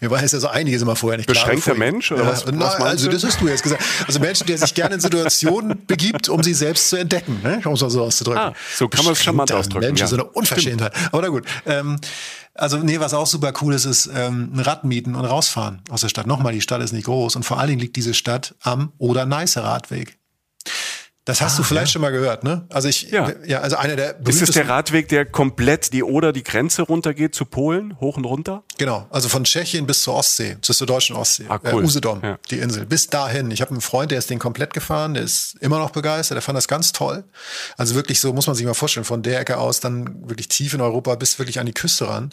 mir war es ja so einiges immer vorher nicht Beschränkter klar. Beschränkter Mensch oder ja, was, na, was Also das hast du jetzt gesagt. Also Mensch, der sich gerne in Situationen [laughs] begibt, um sie selbst zu entdecken, ne? um es mal so auszudrücken. Ah, so kann man es charmant ausdrücken. Mensch, ja. so eine Unverschämtheit. Aber na gut. Ähm, also nee, was auch super cool ist, ist ähm, ein Rad mieten und rausfahren aus der Stadt. Nochmal, die Stadt ist nicht groß und vor allen Dingen liegt diese Stadt am Oder-Neiße-Radweg. Das hast ah, du vielleicht ja. schon mal gehört, ne? Also ich, ja, ja also einer der Ist es der Radweg, der komplett die Oder die Grenze runtergeht zu Polen, hoch und runter? Genau, also von Tschechien bis zur Ostsee, bis zur deutschen Ostsee, ah, cool. äh, Usedom, ja. die Insel, bis dahin. Ich habe einen Freund, der ist den komplett gefahren, der ist immer noch begeistert, der fand das ganz toll. Also wirklich so, muss man sich mal vorstellen, von der Ecke aus dann wirklich tief in Europa bis wirklich an die Küste ran.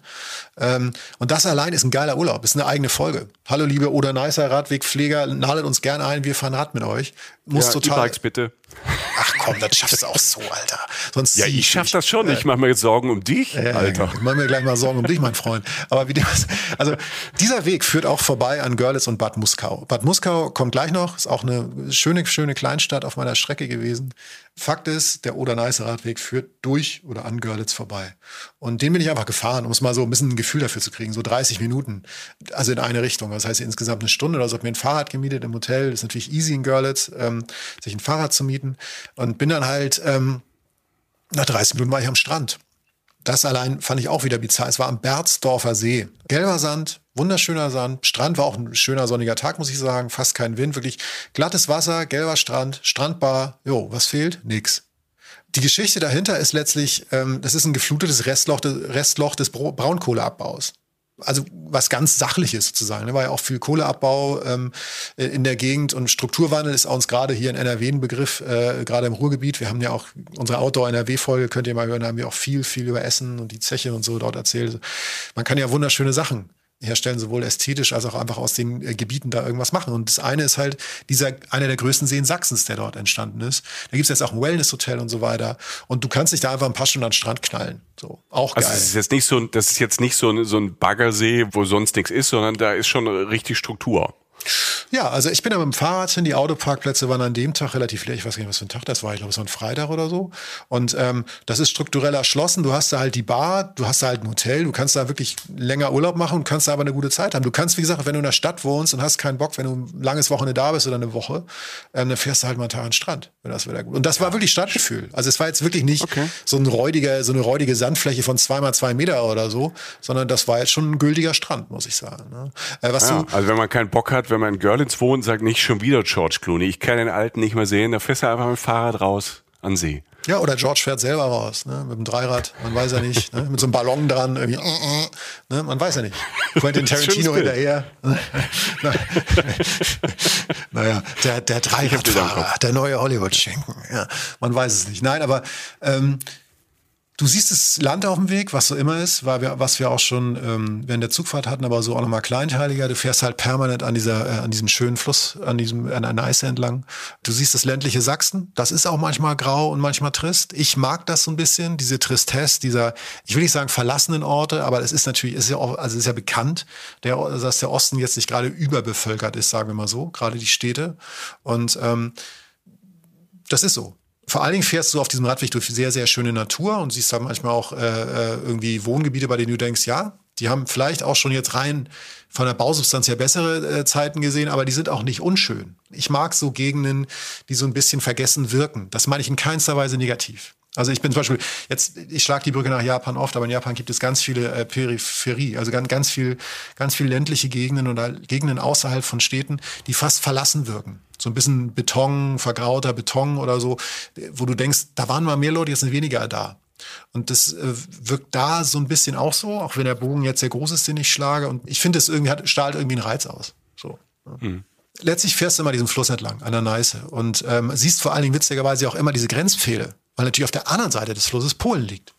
Ähm, und das allein ist ein geiler Urlaub, ist eine eigene Folge. Hallo liebe Oder Nicer Radwegpfleger, nadet uns gerne ein, wir fahren Rad mit euch. Muss ja, total. E-Bikes bitte. Ach komm, das schaffst du auch so, Alter. Sonst ja, ich schaff das schon. Ich mache mir jetzt Sorgen um dich, ja, Alter. Ich mache mir gleich mal Sorgen um dich, mein Freund. Aber wie dem, also dieser Weg führt auch vorbei an Görlitz und Bad Muskau. Bad Muskau kommt gleich noch, ist auch eine schöne, schöne Kleinstadt auf meiner Strecke gewesen. Fakt ist, der Oder-Neiße-Radweg führt durch oder an Görlitz vorbei. Und den bin ich einfach gefahren, um es mal so ein bisschen ein Gefühl dafür zu kriegen. So 30 Minuten, also in eine Richtung. Das heißt insgesamt eine Stunde oder so. Hab mir ein Fahrrad gemietet im Hotel. Das ist natürlich easy in Görlitz, ähm, sich ein Fahrrad zu mieten. Und bin dann halt, ähm, nach 30 Minuten war ich am Strand. Das allein fand ich auch wieder bizarr. Es war am Berzdorfer See. Gelber Sand, Wunderschöner Sand. Strand war auch ein schöner sonniger Tag, muss ich sagen. Fast kein Wind. Wirklich glattes Wasser, gelber Strand, Strandbar. Jo, was fehlt? Nix. Die Geschichte dahinter ist letztlich, ähm, das ist ein geflutetes Restloch, Restloch des Braunkohleabbaus also was ganz Sachliches sozusagen. Da war ja auch viel Kohleabbau ähm, in der Gegend und Strukturwandel ist uns gerade hier in NRW ein Begriff, äh, gerade im Ruhrgebiet. Wir haben ja auch unsere Outdoor-NRW-Folge, könnt ihr mal hören, da haben wir auch viel, viel über Essen und die Zeche und so dort erzählt. Man kann ja wunderschöne Sachen herstellen, sowohl ästhetisch als auch einfach aus den äh, Gebieten da irgendwas machen. Und das eine ist halt dieser, einer der größten Seen Sachsens, der dort entstanden ist. Da gibt's jetzt auch ein Wellness-Hotel und so weiter. Und du kannst dich da einfach ein paar Stunden an den Strand knallen. So, auch also geil. Das ist jetzt nicht so, das ist jetzt nicht so ein, so ein Baggersee, wo sonst nichts ist, sondern da ist schon richtig Struktur. Ja, also ich bin ja mit dem Fahrrad hin. Die Autoparkplätze waren an dem Tag relativ leer. Ich weiß gar nicht, was für ein Tag das war. Ich glaube, es war ein Freitag oder so. Und ähm, das ist strukturell erschlossen. Du hast da halt die Bar, du hast da halt ein Hotel. Du kannst da wirklich länger Urlaub machen und kannst da aber eine gute Zeit haben. Du kannst, wie gesagt, wenn du in der Stadt wohnst und hast keinen Bock, wenn du ein langes Wochenende da bist oder eine Woche, ähm, dann fährst du halt mal einen Tag an den Strand. Wenn das wieder gut. Und das war wirklich Stadtgefühl. Also es war jetzt wirklich nicht okay. so ein räudiger, so eine räudige Sandfläche von zwei mal zwei Meter oder so, sondern das war jetzt schon ein gültiger Strand, muss ich sagen. Ne? Äh, was ja, du, also wenn man keinen Bock hat, wenn man in Görlitz wohnt, sagt nicht schon wieder George Clooney. Ich kann den Alten nicht mehr sehen. Da fährst du einfach mit dem Fahrrad raus an See. Ja, oder George fährt selber raus, ne? mit dem Dreirad, man weiß ja nicht, ne? mit so einem Ballon dran, irgendwie, ne? man weiß ja nicht. Quentin [laughs] Tarantino hinterher. [laughs] [laughs] naja, der, der Dreiradfahrer, der neue Hollywood-Schenken, ja, man weiß es nicht. Nein, aber ähm, Du siehst das Land auf dem Weg, was so immer ist, wir, was wir auch schon ähm, während der Zugfahrt hatten, aber so auch nochmal kleinteiliger. Du fährst halt permanent an dieser, äh, an diesem schönen Fluss, an diesem, an der Neiße entlang. Du siehst das ländliche Sachsen. Das ist auch manchmal grau und manchmal trist. Ich mag das so ein bisschen, diese Tristesse, dieser, ich will nicht sagen verlassenen Orte, aber es ist natürlich, ist ja auch, also ist ja bekannt, der, dass der Osten jetzt nicht gerade überbevölkert ist, sagen wir mal so, gerade die Städte. Und ähm, das ist so vor allen Dingen fährst du auf diesem Radweg durch sehr, sehr schöne Natur und siehst da manchmal auch äh, äh, irgendwie Wohngebiete, bei denen du denkst, ja, die haben vielleicht auch schon jetzt rein von der Bausubstanz her bessere äh, Zeiten gesehen, aber die sind auch nicht unschön. Ich mag so Gegenden, die so ein bisschen vergessen wirken. Das meine ich in keinster Weise negativ. Also ich bin zum Beispiel, jetzt, ich schlage die Brücke nach Japan oft, aber in Japan gibt es ganz viele äh, Peripherie, also ganz, ganz viel, ganz viel ländliche Gegenden oder Gegenden außerhalb von Städten, die fast verlassen wirken. So ein bisschen Beton, vergrauter Beton oder so, wo du denkst, da waren mal mehr Leute, jetzt sind weniger da. Und das äh, wirkt da so ein bisschen auch so, auch wenn der Bogen jetzt sehr groß ist, den ich schlage. Und ich finde, es irgendwie hat, strahlt irgendwie einen Reiz aus. So. Mhm. Letztlich fährst du immer diesen Fluss entlang an der Neiße und ähm, siehst vor allen Dingen witzigerweise auch immer diese Grenzpfähle weil natürlich auf der anderen Seite des Flusses Polen liegt.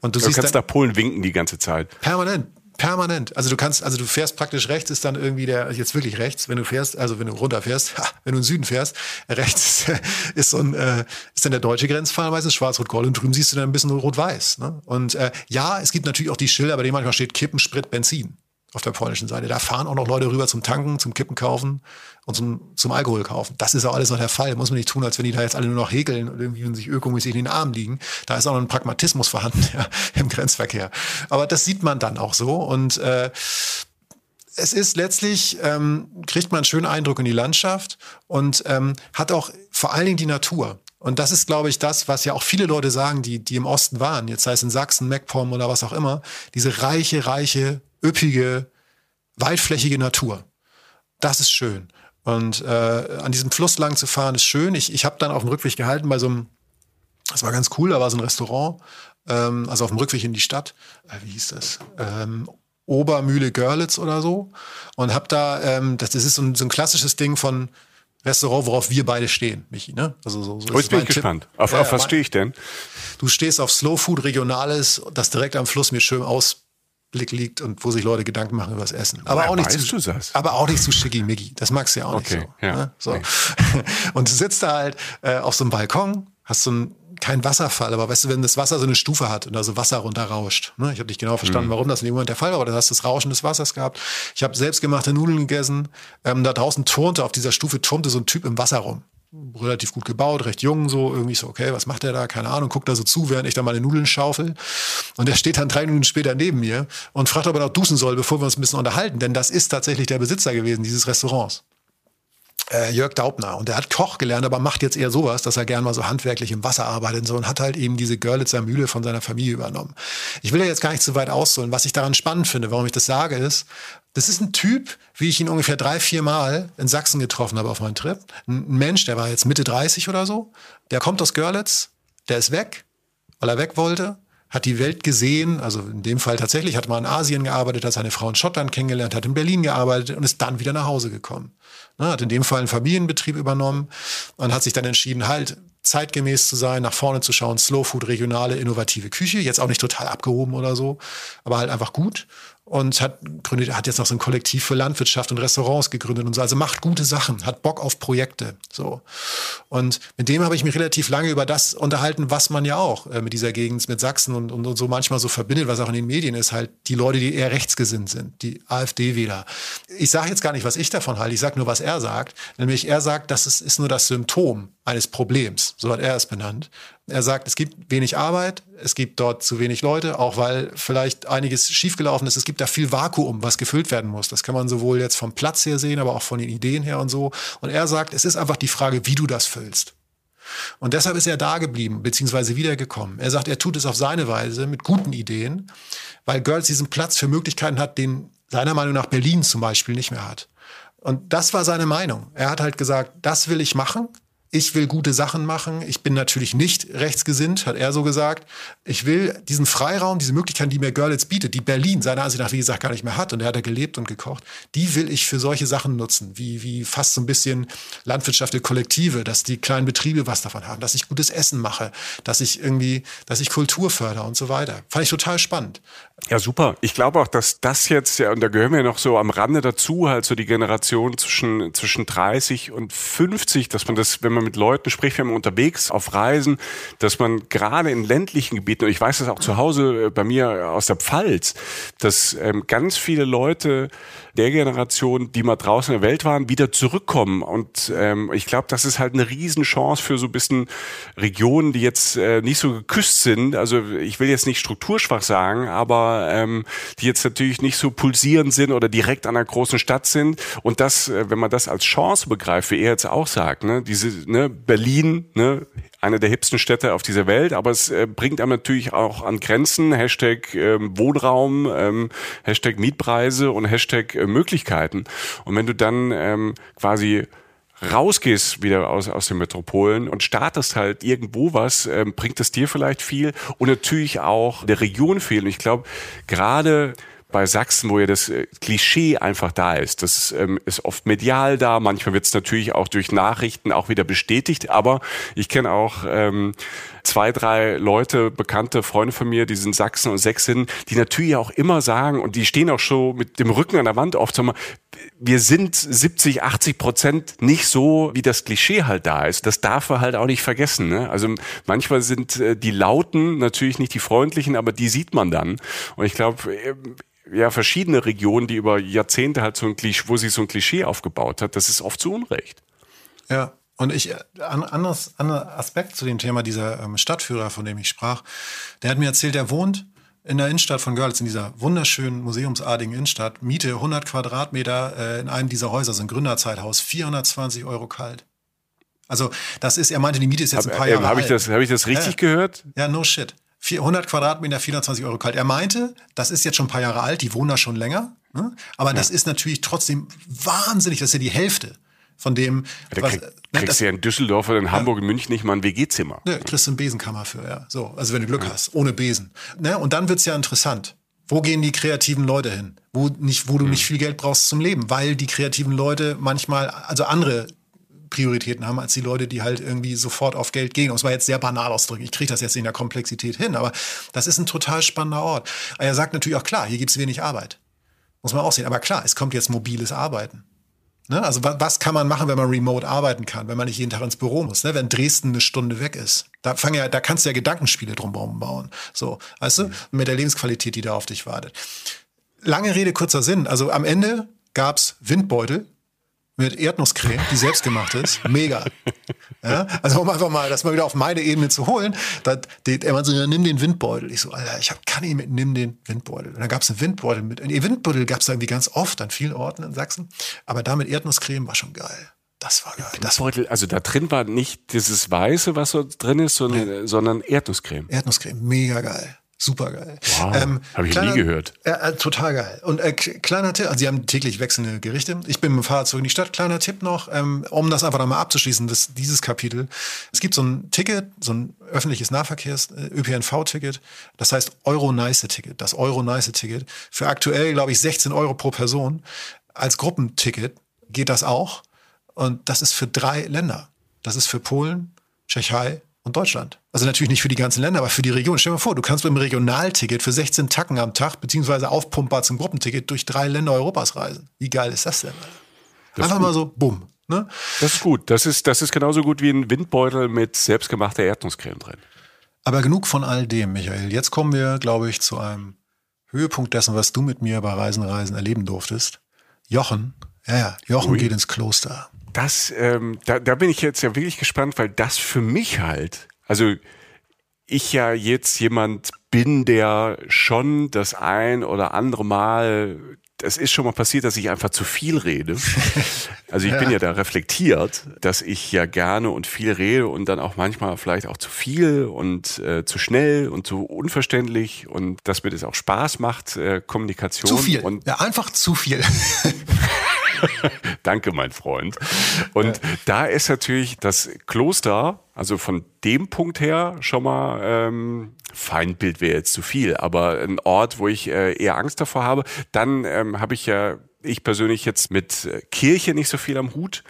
Und du, du siehst kannst nach Polen winken die ganze Zeit. Permanent. Permanent. Also du kannst, also du fährst praktisch rechts ist dann irgendwie der, jetzt wirklich rechts, wenn du fährst, also wenn du runterfährst, [laughs] wenn du in den Süden fährst, rechts [laughs] ist so ein, äh, ist dann der deutsche Grenzfall meistens schwarz-rot-gold und drüben siehst du dann ein bisschen rot-weiß. Ne? Und äh, ja, es gibt natürlich auch die Schilder, bei denen manchmal steht Kippen, Sprit, Benzin auf der polnischen Seite. Da fahren auch noch Leute rüber zum Tanken, zum Kippen kaufen und zum, zum Alkohol kaufen. Das ist auch alles noch der Fall. Muss man nicht tun, als wenn die da jetzt alle nur noch häkeln und irgendwie sich ökomäßig in den Armen liegen. Da ist auch noch ein Pragmatismus vorhanden [laughs] ja, im Grenzverkehr. Aber das sieht man dann auch so und äh, es ist letztlich, ähm, kriegt man einen schönen Eindruck in die Landschaft und ähm, hat auch vor allen Dingen die Natur. Und das ist, glaube ich, das, was ja auch viele Leute sagen, die, die im Osten waren, jetzt sei es in Sachsen, MacPom oder was auch immer, diese reiche, reiche üppige, weitflächige Natur. Das ist schön. Und äh, an diesem Fluss lang zu fahren ist schön. Ich, ich habe dann auf dem Rückweg gehalten bei so einem, das war ganz cool, da war so ein Restaurant, ähm, also auf dem Rückweg in die Stadt, äh, wie hieß das? Ähm, Obermühle Görlitz oder so. Und habe da, ähm, das, das ist so ein, so ein klassisches Ding von Restaurant, worauf wir beide stehen, Michi. Ne? Also so, so oh, jetzt bin ich gespannt. Auf, ja, auf was stehe ich denn? Du stehst auf Slow Food Regionales, das direkt am Fluss mir schön aus Blick liegt und wo sich Leute Gedanken machen über das Essen. Aber, auch nicht, zu, aber auch nicht zu schickimicki. Das magst du ja auch okay, nicht so. Ja, ne? so. Okay. [laughs] Und du sitzt da halt äh, auf so einem Balkon, hast so ein kein Wasserfall, aber weißt du, wenn das Wasser so eine Stufe hat und da so Wasser runterrauscht. Ne? Ich habe nicht genau verstanden, mhm. warum das in dem Moment der Fall war, aber du hast das Rauschen des Wassers gehabt. Ich habe selbstgemachte Nudeln gegessen. Ähm, da draußen turnte auf dieser Stufe turnte so ein Typ im Wasser rum relativ gut gebaut, recht jung, so irgendwie so, okay, was macht der da? Keine Ahnung, guckt da so zu, während ich da meine Nudeln schaufel. Und der steht dann drei Minuten später neben mir und fragt, ob er noch duschen soll, bevor wir uns ein bisschen unterhalten. Denn das ist tatsächlich der Besitzer gewesen dieses Restaurants äh, Jörg Daubner. Und der hat Koch gelernt, aber macht jetzt eher sowas, dass er gern mal so handwerklich im Wasser arbeitet und so und hat halt eben diese Görlitzer Mühle von seiner Familie übernommen. Ich will ja jetzt gar nicht zu weit ausholen. Was ich daran spannend finde, warum ich das sage, ist, das ist ein Typ, wie ich ihn ungefähr drei, vier Mal in Sachsen getroffen habe auf meinem Trip. Ein Mensch, der war jetzt Mitte 30 oder so. Der kommt aus Görlitz, der ist weg, weil er weg wollte hat die Welt gesehen, also in dem Fall tatsächlich, hat mal in Asien gearbeitet, hat seine Frau in Schottland kennengelernt, hat in Berlin gearbeitet und ist dann wieder nach Hause gekommen. Ne, hat in dem Fall einen Familienbetrieb übernommen und hat sich dann entschieden, halt zeitgemäß zu sein, nach vorne zu schauen, Slow Food, regionale, innovative Küche, jetzt auch nicht total abgehoben oder so, aber halt einfach gut und hat gründet, hat jetzt noch so ein Kollektiv für Landwirtschaft und Restaurants gegründet und so. Also macht gute Sachen, hat Bock auf Projekte. So. Und mit dem habe ich mich relativ lange über das unterhalten, was man ja auch äh, mit dieser Gegend, mit Sachsen und, und, und, so manchmal so verbindet, was auch in den Medien ist, halt die Leute, die eher rechtsgesinnt sind, die AfD-Wähler. Ich sage jetzt gar nicht, was ich davon halte, ich sage nur, was er sagt. Nämlich er sagt, das ist, ist nur das Symptom eines Problems. So hat er es benannt. Er sagt, es gibt wenig Arbeit, es gibt dort zu wenig Leute, auch weil vielleicht einiges schiefgelaufen ist. Es gibt da viel Vakuum, was gefüllt werden muss. Das kann man sowohl jetzt vom Platz her sehen, aber auch von den Ideen her und so. Und er sagt, es ist einfach die Frage, wie du das füllst. Und deshalb ist er da geblieben, beziehungsweise wiedergekommen. Er sagt, er tut es auf seine Weise mit guten Ideen, weil Girls diesen Platz für Möglichkeiten hat, den seiner Meinung nach Berlin zum Beispiel nicht mehr hat. Und das war seine Meinung. Er hat halt gesagt, das will ich machen ich will gute Sachen machen. Ich bin natürlich nicht rechtsgesinnt, hat er so gesagt. Ich will diesen Freiraum, diese Möglichkeiten, die mir Görlitz bietet, die Berlin seiner Ansicht nach, wie gesagt, gar nicht mehr hat, und er hat da gelebt und gekocht, die will ich für solche Sachen nutzen, wie, wie fast so ein bisschen landwirtschaftliche Kollektive, dass die kleinen Betriebe was davon haben, dass ich gutes Essen mache, dass ich irgendwie, dass ich Kultur fördere und so weiter. Fand ich total spannend. Ja, super. Ich glaube auch, dass das jetzt, ja, und da gehören wir noch so am Rande dazu, halt so die Generation zwischen, zwischen 30 und 50, dass man das, wenn man mit Leuten spricht, wenn man unterwegs auf Reisen, dass man gerade in ländlichen Gebieten, und ich weiß das auch zu Hause äh, bei mir aus der Pfalz, dass ähm, ganz viele Leute der Generation, die mal draußen in der Welt waren, wieder zurückkommen. Und ähm, ich glaube, das ist halt eine Riesenchance für so ein bisschen Regionen, die jetzt äh, nicht so geküsst sind. Also ich will jetzt nicht strukturschwach sagen, aber ähm, die jetzt natürlich nicht so pulsierend sind oder direkt an einer großen Stadt sind. Und das, äh, wenn man das als Chance begreift, wie er jetzt auch sagt, ne, diese ne, Berlin, ne, eine der hipsten Städte auf dieser Welt, aber es äh, bringt einem natürlich auch an Grenzen. Hashtag ähm, Wohnraum, ähm, Hashtag Mietpreise und Hashtag äh, Möglichkeiten. Und wenn du dann ähm, quasi rausgehst wieder aus, aus den Metropolen und startest halt irgendwo was, ähm, bringt es dir vielleicht viel und natürlich auch der Region viel. Und ich glaube, gerade bei Sachsen, wo ja das äh, Klischee einfach da ist. Das ähm, ist oft medial da, manchmal wird es natürlich auch durch Nachrichten auch wieder bestätigt, aber ich kenne auch ähm, zwei, drei Leute, bekannte Freunde von mir, die sind Sachsen und Sächsinnen, die natürlich auch immer sagen, und die stehen auch schon mit dem Rücken an der Wand oft, sagen wir sind 70, 80 Prozent nicht so, wie das Klischee halt da ist. Das darf man halt auch nicht vergessen. Ne? Also manchmal sind äh, die Lauten natürlich nicht die freundlichen, aber die sieht man dann. Und ich glaube, äh, ja, verschiedene Regionen, die über Jahrzehnte halt so ein Klischee, wo sie so ein Klischee aufgebaut hat, das ist oft zu Unrecht. Ja, und ich, an, anderes, anderer Aspekt zu dem Thema dieser ähm, Stadtführer, von dem ich sprach, der hat mir erzählt, er wohnt in der Innenstadt von Görlitz, in dieser wunderschönen, museumsartigen Innenstadt, Miete 100 Quadratmeter äh, in einem dieser Häuser, so ein Gründerzeithaus, 420 Euro kalt. Also das ist, er meinte, die Miete ist jetzt hab, ein paar Jahre äh, hab alt. Ich das, Habe ich das richtig ja. gehört? Ja, no shit. 400 Quadratmeter, 420 Euro kalt. Er meinte, das ist jetzt schon ein paar Jahre alt, die wohnen da schon länger. Ne? Aber ja. das ist natürlich trotzdem wahnsinnig, das ist ja die Hälfte von dem. Ja, was, krieg, ne, kriegst das, ja in Düsseldorf oder in Hamburg, ja. in München nicht mal ein WG-Zimmer. Ne, kriegst du eine Besenkammer für, ja. So, also wenn du Glück hast, ohne Besen. Ne? Und dann wird's ja interessant. Wo gehen die kreativen Leute hin? Wo, nicht, wo du mhm. nicht viel Geld brauchst zum Leben, weil die kreativen Leute manchmal, also andere Prioritäten haben als die Leute, die halt irgendwie sofort auf Geld gehen. Und es war jetzt sehr banal ausdrücken. Ich kriege das jetzt in der Komplexität hin, aber das ist ein total spannender Ort. Er sagt natürlich auch klar, hier gibt es wenig Arbeit. Muss man auch sehen. Aber klar, es kommt jetzt mobiles Arbeiten. Ne? Also was kann man machen, wenn man remote arbeiten kann, wenn man nicht jeden Tag ins Büro muss, ne? wenn Dresden eine Stunde weg ist. Da, fang ja, da kannst du ja Gedankenspiele drumherum bauen. So, weißt du, mhm. mit der Lebensqualität, die da auf dich wartet. Lange Rede, kurzer Sinn. Also am Ende gab's Windbeutel, mit Erdnusscreme, die selbst gemacht ist. Mega. Ja, also um einfach mal das mal wieder auf meine Ebene zu holen. Da, die, er meinte so, ja, nimm den Windbeutel. Ich so, Alter, ich hab, kann nicht mit, nimm den Windbeutel. Und dann gab es einen Windbeutel mit. Die Windbeutel gab es irgendwie ganz oft an vielen Orten in Sachsen. Aber da mit Erdnusscreme war schon geil. Das war geil. Das Windbeutel, also da drin war nicht dieses Weiße, was so drin ist, sondern, nee. sondern Erdnusscreme. Erdnusscreme, mega geil. Super geil. Wow, ähm, Habe ich kleiner, nie gehört. Äh, total geil. Und äh, kleiner Tipp, also sie haben täglich wechselnde Gerichte. Ich bin mit dem Fahrrad zurück in die Stadt. Kleiner Tipp noch, ähm, um das einfach nochmal abzuschließen, das, dieses Kapitel. Es gibt so ein Ticket, so ein öffentliches Nahverkehrs, äh, ÖPNV-Ticket. Das heißt Euro-Nice-Ticket. Das Euro-Nice-Ticket. Für aktuell, glaube ich, 16 Euro pro Person. Als Gruppenticket geht das auch. Und das ist für drei Länder. Das ist für Polen, Tschechei und Deutschland. Also natürlich nicht für die ganzen Länder, aber für die Region. Stell dir mal vor, du kannst mit dem Regionalticket für 16 Tacken am Tag, beziehungsweise aufpumpbar zum Gruppenticket durch drei Länder Europas reisen. Wie geil ist das denn? Das Einfach mal so, bumm. Ne? Das ist gut. Das ist, das ist genauso gut wie ein Windbeutel mit selbstgemachter Erdnusscreme drin. Aber genug von all dem, Michael. Jetzt kommen wir, glaube ich, zu einem Höhepunkt dessen, was du mit mir bei Reisen, Reisen erleben durftest. Jochen, ja, ja, Jochen Ui. geht ins Kloster das, ähm, da, da bin ich jetzt ja wirklich gespannt, weil das für mich halt, also ich ja jetzt jemand bin, der schon das ein oder andere Mal, es ist schon mal passiert, dass ich einfach zu viel rede. [laughs] Also ich ja. bin ja da reflektiert, dass ich ja gerne und viel rede und dann auch manchmal vielleicht auch zu viel und äh, zu schnell und zu unverständlich und dass mir das auch Spaß macht, äh, Kommunikation. Zu viel. Und ja, einfach zu viel. [laughs] [laughs] Danke, mein Freund. Und da ist natürlich das Kloster, also von dem Punkt her schon mal ähm, Feindbild wäre jetzt zu viel, aber ein Ort, wo ich äh, eher Angst davor habe. Dann ähm, habe ich ja ich persönlich jetzt mit äh, Kirche nicht so viel am Hut.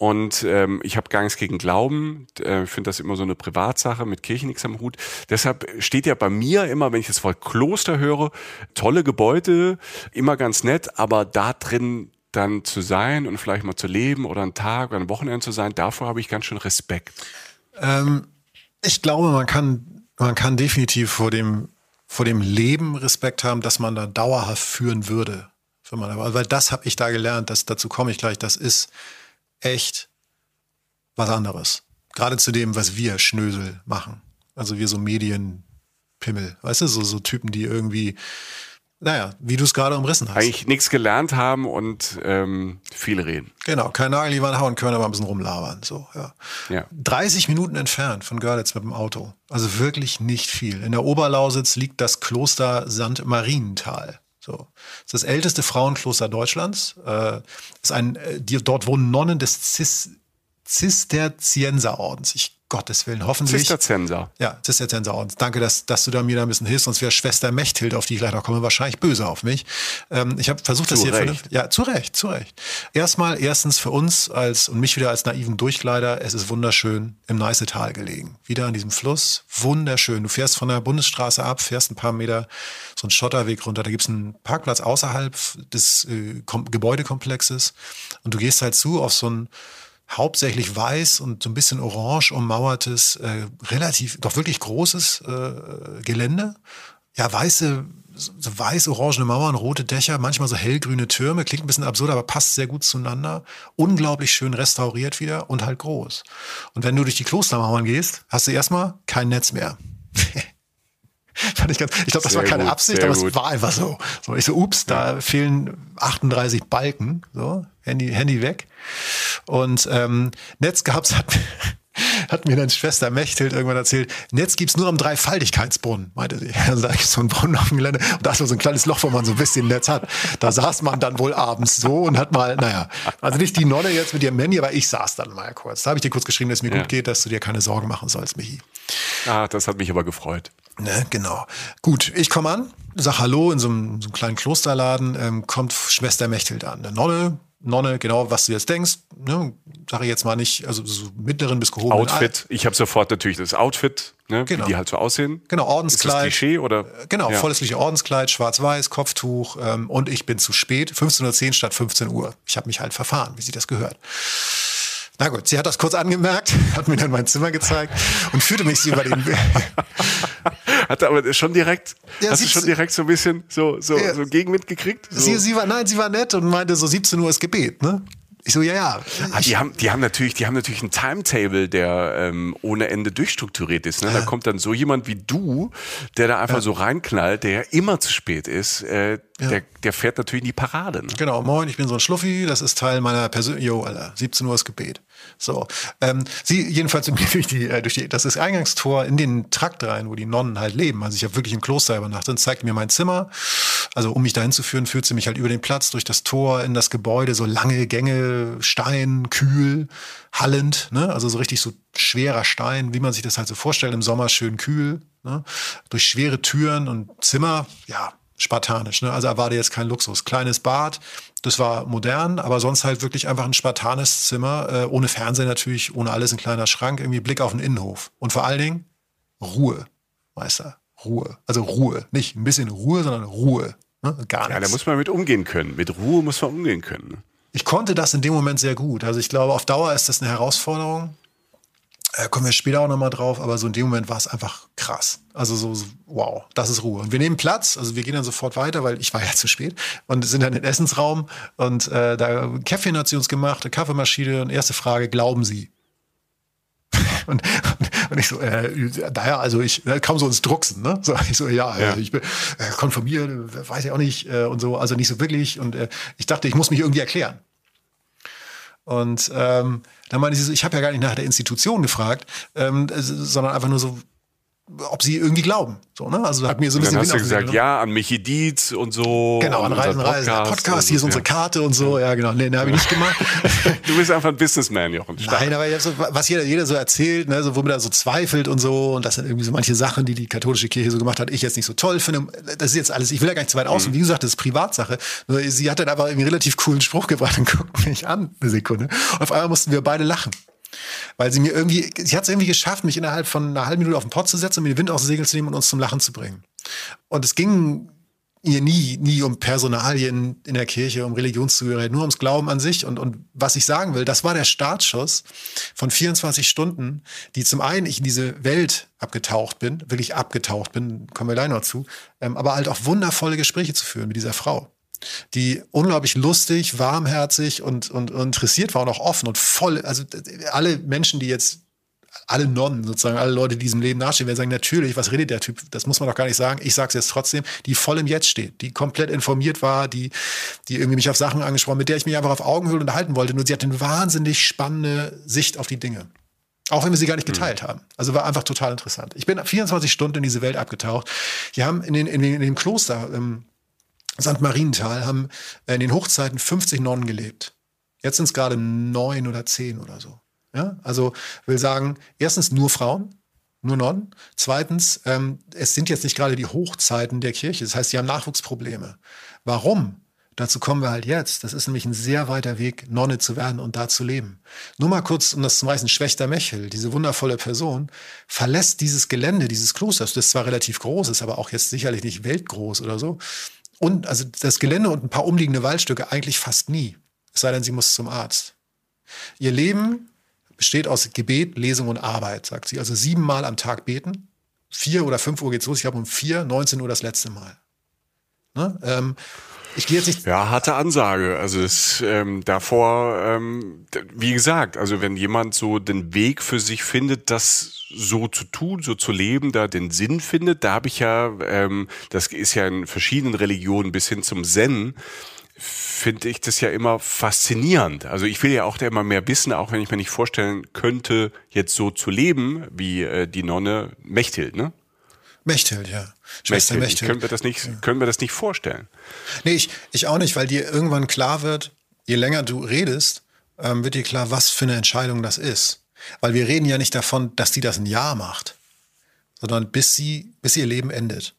Und ähm, ich habe gar nichts gegen Glauben. Äh, finde das immer so eine Privatsache, mit Kirche nichts am Hut. Deshalb steht ja bei mir immer, wenn ich das Wort Kloster höre, tolle Gebäude, immer ganz nett, aber da drin dann zu sein und vielleicht mal zu leben oder einen Tag oder ein Wochenende zu sein, davor habe ich ganz schön Respekt. Ähm, ich glaube, man kann, man kann definitiv vor dem, vor dem Leben Respekt haben, dass man da dauerhaft führen würde. Weil das habe ich da gelernt, dass, dazu komme ich gleich, das ist echt was anderes. Gerade zu dem, was wir Schnösel machen. Also wir so Medienpimmel, weißt du, so, so Typen, die irgendwie naja, wie du es gerade umrissen hast. Eigentlich nichts gelernt haben und ähm, viel reden. Genau, kein Nagel die Wand hauen können, aber ein bisschen rumlabern. So, ja. Ja. 30 Minuten entfernt von Görlitz mit dem Auto. Also wirklich nicht viel. In der Oberlausitz liegt das Kloster St. Marienthal. So. Das ist das älteste Frauenkloster Deutschlands. Äh, ist ein, äh, die, dort wohnen Nonnen des Cis, Zisterzienserordens. Ich Gottes Willen, hoffentlich. Zisterzienser. Ja, Zisterzienserordens. Danke, dass, dass du da mir da ein bisschen hilfst, sonst wäre Schwester Mechthild, auf die ich gleich noch komme, wahrscheinlich böse auf mich. Ähm, ich habe versucht, das Zu hier Recht. vernünftig- Ja, zu Recht, zu Recht. Erstmal, erstens für uns als und mich wieder als naiven Durchkleider, es ist wunderschön im Neißetal gelegen. Wieder an diesem Fluss, wunderschön. Du fährst von der Bundesstraße ab, fährst ein paar Meter so einen Schotterweg runter. Da gibt's einen Parkplatz außerhalb des äh, Kom Gebäudekomplexes und du gehst halt zu auf so ein hauptsächlich weiß und so ein bisschen orange ummauertes, äh, relativ, doch wirklich großes äh, Gelände. Ja, weiße, so weiß-orangene Mauern, rote Dächer, manchmal so hellgrüne Türme. Klingt ein bisschen absurd, aber passt sehr gut zueinander. Unglaublich schön restauriert wieder und halt groß. Und wenn du durch die Klostermauern gehst, hast du erstmal kein Netz mehr. [laughs] Fand ich ganz, ich glaube, das Sehr war keine gut, Absicht, aber es gut. war einfach so. so. Ich so, ups, da fehlen 38 Balken. So, Handy, Handy weg. Und ähm, Netz gab's, [laughs] hat, hat mir dann Schwester Mechthild irgendwann erzählt, Netz gibt's nur am Dreifaltigkeitsbrunnen, meinte sie. [laughs] Also da gibt's so einen Brunnen auf dem Gelände und da ist nur so ein kleines Loch, wo man so ein bisschen Netz hat. Da saß man dann wohl abends so und hat mal, naja, also nicht die Nonne jetzt mit ihrem Handy, aber ich saß dann mal kurz. Da habe ich dir kurz geschrieben, dass es mir Ja. gut geht, dass du dir keine Sorgen machen sollst, Michi. Ah, das hat mich aber gefreut. Ne, genau. Gut, ich komme an, sag Hallo in so einem, so einem kleinen Klosterladen, ähm, kommt Schwester Mechthild an. Eine Nonne, Nonne, genau, was du jetzt denkst, ne, sage ich jetzt mal nicht, also so mittleren bis gehobenen Outfit. Ich habe sofort natürlich das Outfit, ne, Genau. wie die halt so aussehen. Genau, Ist das Ordenskleid. Klischee oder? Genau, ja. volles Ordenskleid, schwarz-weiß, Kopftuch ähm, und ich bin zu spät, 15.10 Uhr statt 15 Uhr. Ich habe mich halt verfahren, wie sie das gehört. Na gut, sie hat das kurz angemerkt, [laughs] hat mir dann mein Zimmer gezeigt und führte mich über den... [laughs] [laughs] Hat aber schon direkt, Ja, hast du 17 schon direkt so ein bisschen so, so, Ja. so Gegenwind gekriegt? So. sie, sie war, nein, sie war nett und meinte so 17 Uhr ist Gebet, ne? Ich so, ja, ja. Ah, die haben, die haben natürlich, die haben natürlich ein Timetable, der ähm, ohne Ende durchstrukturiert ist. Ne? Da kommt dann so jemand wie du, der da einfach so reinknallt, der ja immer zu spät ist. Äh, der, der fährt natürlich in die Parade. Ne? Genau, moin, ich bin so ein Schluffi, das ist Teil meiner Persönlichkeit. Jo, Alter, 17 Uhr ist Gebet. So. Ähm, sie jedenfalls mir [laughs] durch die, äh, durch die, das ist Eingangstor in den Trakt rein, wo die Nonnen halt leben. Also ich habe wirklich im Kloster übernachtet und zeigt mir mein Zimmer. Also um mich dahin zu führen, führt sie mich halt über den Platz, durch das Tor, in das Gebäude, so lange Gänge, Stein, kühl, hallend, ne? Also so richtig so schwerer Stein, wie man sich das halt so vorstellt, im Sommer schön kühl, ne? Durch schwere Türen und Zimmer, ja, spartanisch. Ne? Also erwarte jetzt kein Luxus. Kleines Bad, das war modern, aber sonst halt wirklich einfach ein spartanes Zimmer, äh, ohne Fernseher natürlich, ohne alles, ein kleiner Schrank, irgendwie Blick auf den Innenhof. Und vor allen Dingen Ruhe, Meister. Ruhe. Also Ruhe. Nicht ein bisschen Ruhe, sondern Ruhe. Ne? Gar nichts. Ja, da muss man mit umgehen können. Mit Ruhe muss man umgehen können. Ne? Ich konnte das in dem Moment sehr gut. Also ich glaube, auf Dauer ist das eine Herausforderung. Äh, kommen wir später auch nochmal drauf, aber so in dem Moment war es einfach krass. Also so, so, wow, das ist Ruhe. Und wir nehmen Platz, also wir gehen dann sofort weiter, weil ich war ja [laughs] zu spät und sind dann in den Essensraum und äh, da Kaffee hat sie uns gemacht, eine Kaffeemaschine und erste Frage, glauben Sie? [laughs] Und, und ich so, äh, naja, also ich äh, kam so ins Drucksen, ne? So, ich so, ja, Ja. Äh, ich bin äh, konfirmiert, äh, weiß ich auch nicht äh, und so, also nicht so wirklich. Und äh, ich dachte, ich muss mich irgendwie erklären. Und ähm, dann meinte sie so, ich habe ja gar nicht nach der Institution gefragt, ähm, äh, sondern einfach nur so, ob sie irgendwie glauben. So, ne? Also hat mir so ein Und dann bisschen hast du Wind den gesagt, ne? ja, an Michi Dietz und so. Genau, an Reisen, unser Reisen. Podcast, Podcast hier ist und unsere ja. Karte und so. Ja, genau. Nee, nee, habe ich nicht gemacht. [laughs] Du bist einfach ein Businessman, Jochen. Stark. Nein, aber so, was jeder, jeder so erzählt, ne, so, womit er so zweifelt und so, und das sind irgendwie so manche Sachen, die die katholische Kirche so gemacht hat, ich jetzt nicht so toll finde. Das ist jetzt alles, ich will ja gar nicht zu weit Mhm. aus. Und wie gesagt, das ist Privatsache. Sie hat dann aber irgendwie einen relativ coolen Spruch gebracht [laughs] und guckt mich an, eine Sekunde. Und auf einmal mussten wir beide lachen. Weil sie mir irgendwie, sie hat es irgendwie geschafft, mich innerhalb von einer halben Minute auf den Pott zu setzen und mir den Wind aus den Segeln zu nehmen und uns zum Lachen zu bringen. Und es ging ihr nie, nie um Personalien in der Kirche, um Religionszugehörigkeit, nur ums Glauben an sich. Und, und was ich sagen will, das war der Startschuss von 24 Stunden, die zum einen ich in diese Welt abgetaucht bin, wirklich abgetaucht bin, kommen wir gleich noch zu, ähm, aber halt auch wundervolle Gespräche zu führen mit dieser Frau die unglaublich lustig, warmherzig und, und, und interessiert war und auch offen und voll. Also alle Menschen, die jetzt alle Nonnen, sozusagen, alle Leute, die diesem Leben nachstehen, werden sagen, natürlich, was redet der Typ? Das muss man doch gar nicht sagen. Ich sage es jetzt trotzdem, die voll im Jetzt steht, die komplett informiert war, die, die irgendwie mich auf Sachen angesprochen, mit der ich mich einfach auf Augenhöhe unterhalten wollte. Nur sie hat eine wahnsinnig spannende Sicht auf die Dinge. Auch wenn wir sie gar nicht hm. geteilt mhm. haben. Also war einfach total interessant. Ich bin 24 Stunden in diese Welt abgetaucht. Wir haben in, den, in, den, in dem Kloster ähm, St. Marienthal haben in den Hochzeiten 50 Nonnen gelebt. Jetzt sind es gerade neun oder zehn oder so. Ja? Also will sagen, erstens nur Frauen, nur Nonnen. Zweitens, ähm, es sind jetzt nicht gerade die Hochzeiten der Kirche. Das heißt, sie haben Nachwuchsprobleme. Warum? Dazu kommen wir halt jetzt. Das ist nämlich ein sehr weiter Weg, Nonne zu werden und da zu leben. Nur mal kurz, um das zu weisen, Schwächter Mechel, diese wundervolle Person, verlässt dieses Gelände, dieses Klosters, das zwar relativ groß ist, aber auch jetzt sicherlich nicht weltgroß oder so. Und also das Gelände und ein paar umliegende Waldstücke eigentlich fast nie. Es sei denn, sie muss zum Arzt. Ihr Leben besteht aus Gebet, Lesung und Arbeit, sagt sie. Also siebenmal am Tag beten. Vier oder fünf Uhr geht's los. Ich habe um vier, 19 Uhr das letzte Mal. Ne? Ähm, ich gehe jetzt nicht. Ja, harte Ansage. Also es, ähm, davor, ähm, wie gesagt, also wenn jemand so den Weg für sich findet, das so zu tun, so zu leben, da den Sinn findet, da habe ich ja, ähm, das ist ja in verschiedenen Religionen bis hin zum Zen, finde ich das ja immer faszinierend. Also ich will ja auch da immer mehr wissen, auch wenn ich mir nicht vorstellen könnte, jetzt so zu leben, wie äh, die Nonne Mechthild, ne? Mechthild, ja. Schwester Mechthild. Mechthild. Können wir das nicht, ja. können wir das nicht vorstellen? Nee, ich, ich auch nicht, weil dir irgendwann klar wird, je länger du redest, ähm, wird dir klar, was für eine Entscheidung das ist. Weil wir reden ja nicht davon, dass die das ein Jahr macht, sondern bis sie, bis ihr Leben endet.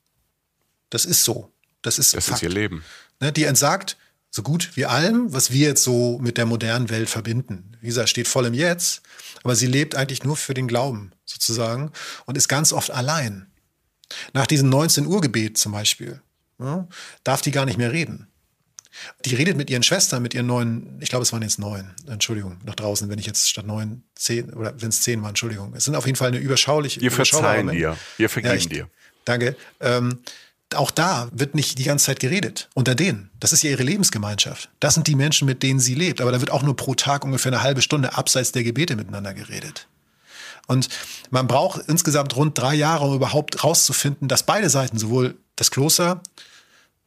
Das ist so. Das ist Das Fakt. ist ihr Leben. Ne, die entsagt so gut wie allem, was wir jetzt so mit der modernen Welt verbinden. Gesagt, steht voll im Jetzt, aber sie lebt eigentlich nur für den Glauben sozusagen und ist ganz oft allein. Nach diesem 19 Uhr Gebet zum Beispiel ja, darf die gar nicht mehr reden. Die redet mit ihren Schwestern, mit ihren neun, ich glaube, es waren jetzt neun, Entschuldigung, nach draußen, wenn ich jetzt statt neun, zehn, oder wenn es zehn waren, Entschuldigung. Es sind auf jeden Fall eine überschauliche. Wir verzeihen dir, wir vergeben ja, ich, dir. Danke. Ähm, auch da wird nicht die ganze Zeit geredet. Unter denen. Das ist ja ihre Lebensgemeinschaft. Das sind die Menschen, mit denen sie lebt. Aber da wird auch nur pro Tag ungefähr eine halbe Stunde abseits der Gebete miteinander geredet. Und man braucht insgesamt rund drei Jahre, um überhaupt rauszufinden, dass beide Seiten, sowohl das Kloster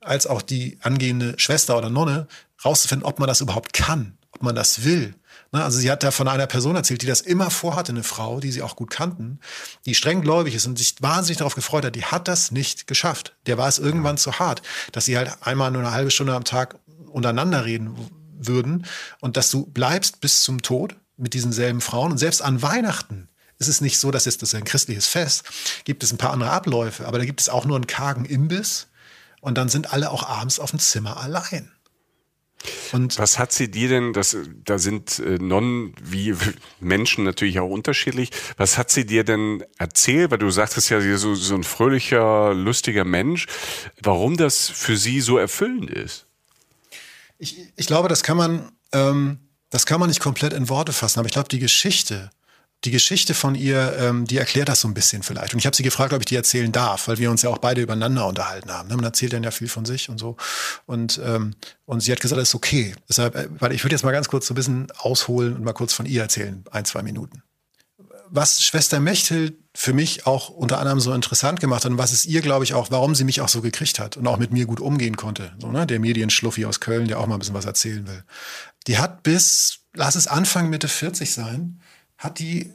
als auch die angehende Schwester oder Nonne, rauszufinden, ob man das überhaupt kann, ob man das will. Ne, also sie hat da von einer Person erzählt, die das immer vorhatte, eine Frau, die sie auch gut kannten, die streng gläubig ist und sich wahnsinnig darauf gefreut hat, die hat das nicht geschafft. Der war es irgendwann zu hart, dass sie halt einmal nur eine halbe Stunde am Tag untereinander reden würden und dass du bleibst bis zum Tod mit diesen selben Frauen und selbst an Weihnachten ist es nicht so, dass jetzt das ist ein christliches Fest, gibt es ein paar andere Abläufe, aber da gibt es auch nur einen kargen Imbiss und dann sind alle auch abends auf dem Zimmer allein. Und was hat sie dir denn, das, da sind äh, Nonnen wie [laughs] Menschen natürlich auch unterschiedlich, was hat sie dir denn erzählt, weil du sagtest ja, sie ist so, so ein fröhlicher, lustiger Mensch, warum das für sie so erfüllend ist? Ich, ich glaube, das kann man, ähm, das kann man nicht komplett in Worte fassen, aber ich glaube, die Geschichte, die Geschichte von ihr, ähm, die erklärt das so ein bisschen vielleicht. Und ich habe sie gefragt, ob ich die erzählen darf, weil wir uns ja auch beide übereinander unterhalten haben. Ne? Man erzählt dann ja viel von sich und so. Und, ähm, und sie hat gesagt, das ist okay. Deshalb, äh, weil ich würde jetzt mal ganz kurz so ein bisschen ausholen und mal kurz von ihr erzählen, ein, zwei Minuten. Was Schwester Mechthild für mich auch unter anderem so interessant gemacht hat und was es ihr, glaube ich, auch, warum sie mich auch so gekriegt hat und auch mit mir gut umgehen konnte. So, ne? Der Medienschluffi aus Köln, der auch mal ein bisschen was erzählen will. Die hat bis, lass es Anfang, Mitte 40 sein, hat die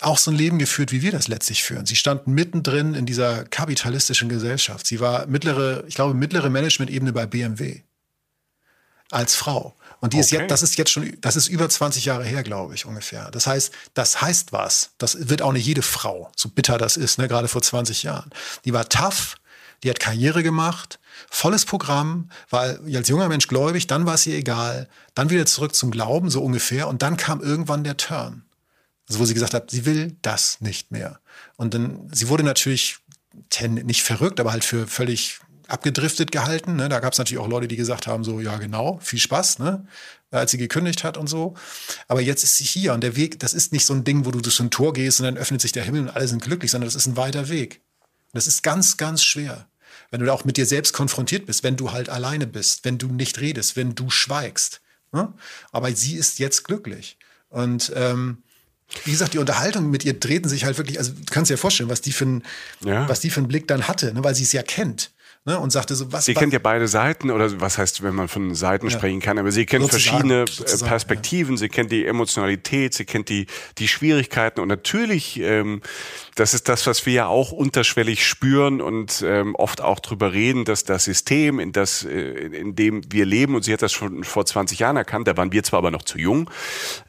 auch so ein Leben geführt, wie wir das letztlich führen. Sie stand mittendrin in dieser kapitalistischen Gesellschaft. Sie war mittlere, ich glaube, mittlere Management-Ebene bei BMW. Als Frau. Und die okay. ist jetzt, das ist jetzt schon, das ist über 20 Jahre her, glaube ich, ungefähr. Das heißt, das heißt was. Das wird auch nicht jede Frau, so bitter das ist, ne, gerade vor 20 Jahren. Die war tough, die hat Karriere gemacht, volles Programm, war als junger Mensch gläubig, dann war es ihr egal, dann wieder zurück zum Glauben, so ungefähr, und dann kam irgendwann der Turn. Also wo sie gesagt hat, sie will das nicht mehr. Und dann, sie wurde natürlich nicht verrückt, aber halt für völlig abgedriftet gehalten. Ne? Da gab es natürlich auch Leute, die gesagt haben, so, ja genau, viel Spaß, ne? als sie gekündigt hat und so. Aber jetzt ist sie hier und der Weg, das ist nicht so ein Ding, wo du durch so ein Tor gehst und dann öffnet sich der Himmel und alle sind glücklich, sondern das ist ein weiter Weg. Und das ist ganz, ganz schwer. Wenn du da auch mit dir selbst konfrontiert bist, wenn du halt alleine bist, wenn du nicht redest, wenn du schweigst. Ne? Aber sie ist jetzt glücklich. Und ähm, wie gesagt, die Unterhaltung mit ihr drehten sich halt wirklich, also du kannst dir ja vorstellen, was die für einen, Ja. was die für einen Blick dann hatte, ne, weil sie es ja kennt. Ne, und sagte so, was. Sie kennt ja beide Seiten, oder was heißt, wenn man von Seiten Ja. sprechen kann, aber sie kennt Sozusagen, verschiedene äh, sozusagen, Perspektiven, sie kennt die Emotionalität, sie kennt die, die Schwierigkeiten und natürlich, ähm, das ist das, was wir ja auch unterschwellig spüren und ähm, oft auch drüber reden, dass das System, in, das, äh, in dem wir leben, und sie hat das schon vor 20 Jahren erkannt, da waren wir zwar aber noch zu jung,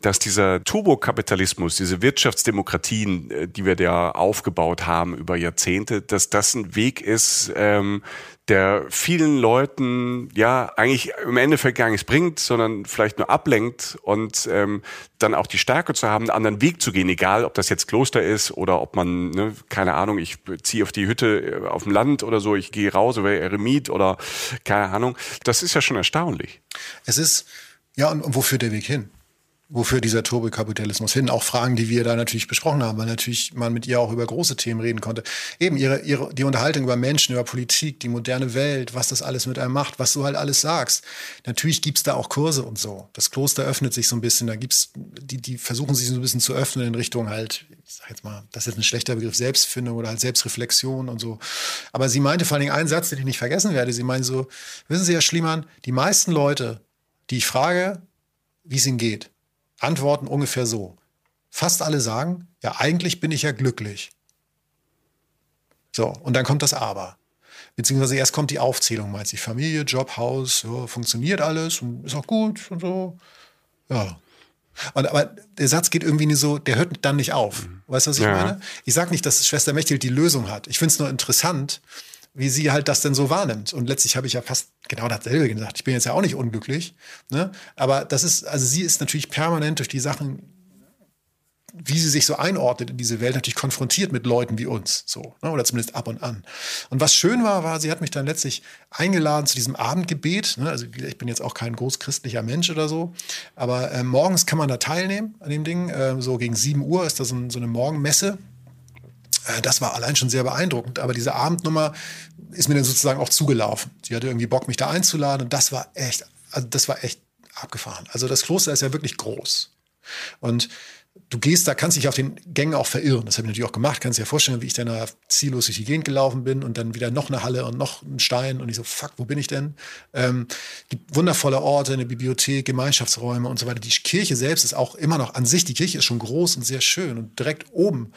dass dieser Turbokapitalismus, diese Wirtschaftsdemokratien, äh, die wir da aufgebaut haben über Jahrzehnte, dass das ein Weg ist, ähm, der vielen Leuten ja eigentlich im Endeffekt gar nichts bringt, sondern vielleicht nur ablenkt und ähm, dann auch die Stärke zu haben, einen anderen Weg zu gehen, egal ob das jetzt Kloster ist oder ob man, ne, keine Ahnung, ich ziehe auf die Hütte äh, auf dem Land oder so, ich gehe raus über Eremit oder keine Ahnung. Das ist ja schon erstaunlich. Es ist, ja, und, und wo führt der Weg hin? Wo führt dieser Turbokapitalismus hin? Auch Fragen, die wir da natürlich besprochen haben, weil natürlich man mit ihr auch über große Themen reden konnte. Eben ihre, ihre, die Unterhaltung über Menschen, über Politik, die moderne Welt, was das alles mit einem macht, was du halt alles sagst. Natürlich gibt's da auch Kurse und so. Das Kloster öffnet sich so ein bisschen, da gibt's, die, die versuchen sich so ein bisschen zu öffnen in Richtung halt, ich sag jetzt mal, das ist ein schlechter Begriff, Selbstfindung oder halt Selbstreflexion und so. Aber sie meinte vor allen Dingen einen Satz, den ich nicht vergessen werde. Sie meinte so, wissen Sie, Herr Schliemann, die meisten Leute, die ich frage, wie es ihnen geht, antworten ungefähr so. Fast alle sagen, ja, eigentlich bin ich ja glücklich. So, und dann kommt das Aber. Beziehungsweise erst kommt die Aufzählung, meint sie. Familie, Job, Haus, ja, funktioniert alles und ist auch gut und so. Ja. Und, aber der Satz geht irgendwie nie so, der hört dann nicht auf. Weißt du, was ich Ja. meine? Ich sag nicht, dass Schwester Mechthild die Lösung hat. Ich finde es nur interessant, wie sie halt das denn so wahrnimmt. Und letztlich habe ich ja fast genau dasselbe gesagt. Ich bin jetzt ja auch nicht unglücklich. Ne? Aber das ist, also sie ist natürlich permanent durch die Sachen, wie sie sich so einordnet in diese Welt, natürlich konfrontiert mit Leuten wie uns. So, ne? Oder zumindest ab und an. Und was schön war, war, sie hat mich dann letztlich eingeladen zu diesem Abendgebet. Ne? Also ich bin jetzt auch kein großchristlicher Mensch oder so. Aber äh, morgens kann man da teilnehmen an dem Ding. Äh, so gegen 7 Uhr ist da so, so eine Morgenmesse. Äh, Das war allein schon sehr beeindruckend. Aber diese Abendnummer ist mir dann sozusagen auch zugelaufen. Sie hatte irgendwie Bock, mich da einzuladen. Und das war echt, also das war echt abgefahren. Also das Kloster ist ja wirklich groß. Und du gehst da, kannst dich auf den Gängen auch verirren. Das habe ich natürlich auch gemacht. Kannst dir vorstellen, wie ich dann da ziellos durch die Gegend gelaufen bin und dann wieder noch eine Halle und noch ein Stein und ich so, fuck, wo bin ich denn? Ähm, gibt wundervolle Orte, eine Bibliothek, Gemeinschaftsräume und so weiter. Die Kirche selbst ist auch immer noch an sich, die Kirche ist schon groß und sehr schön und direkt oben,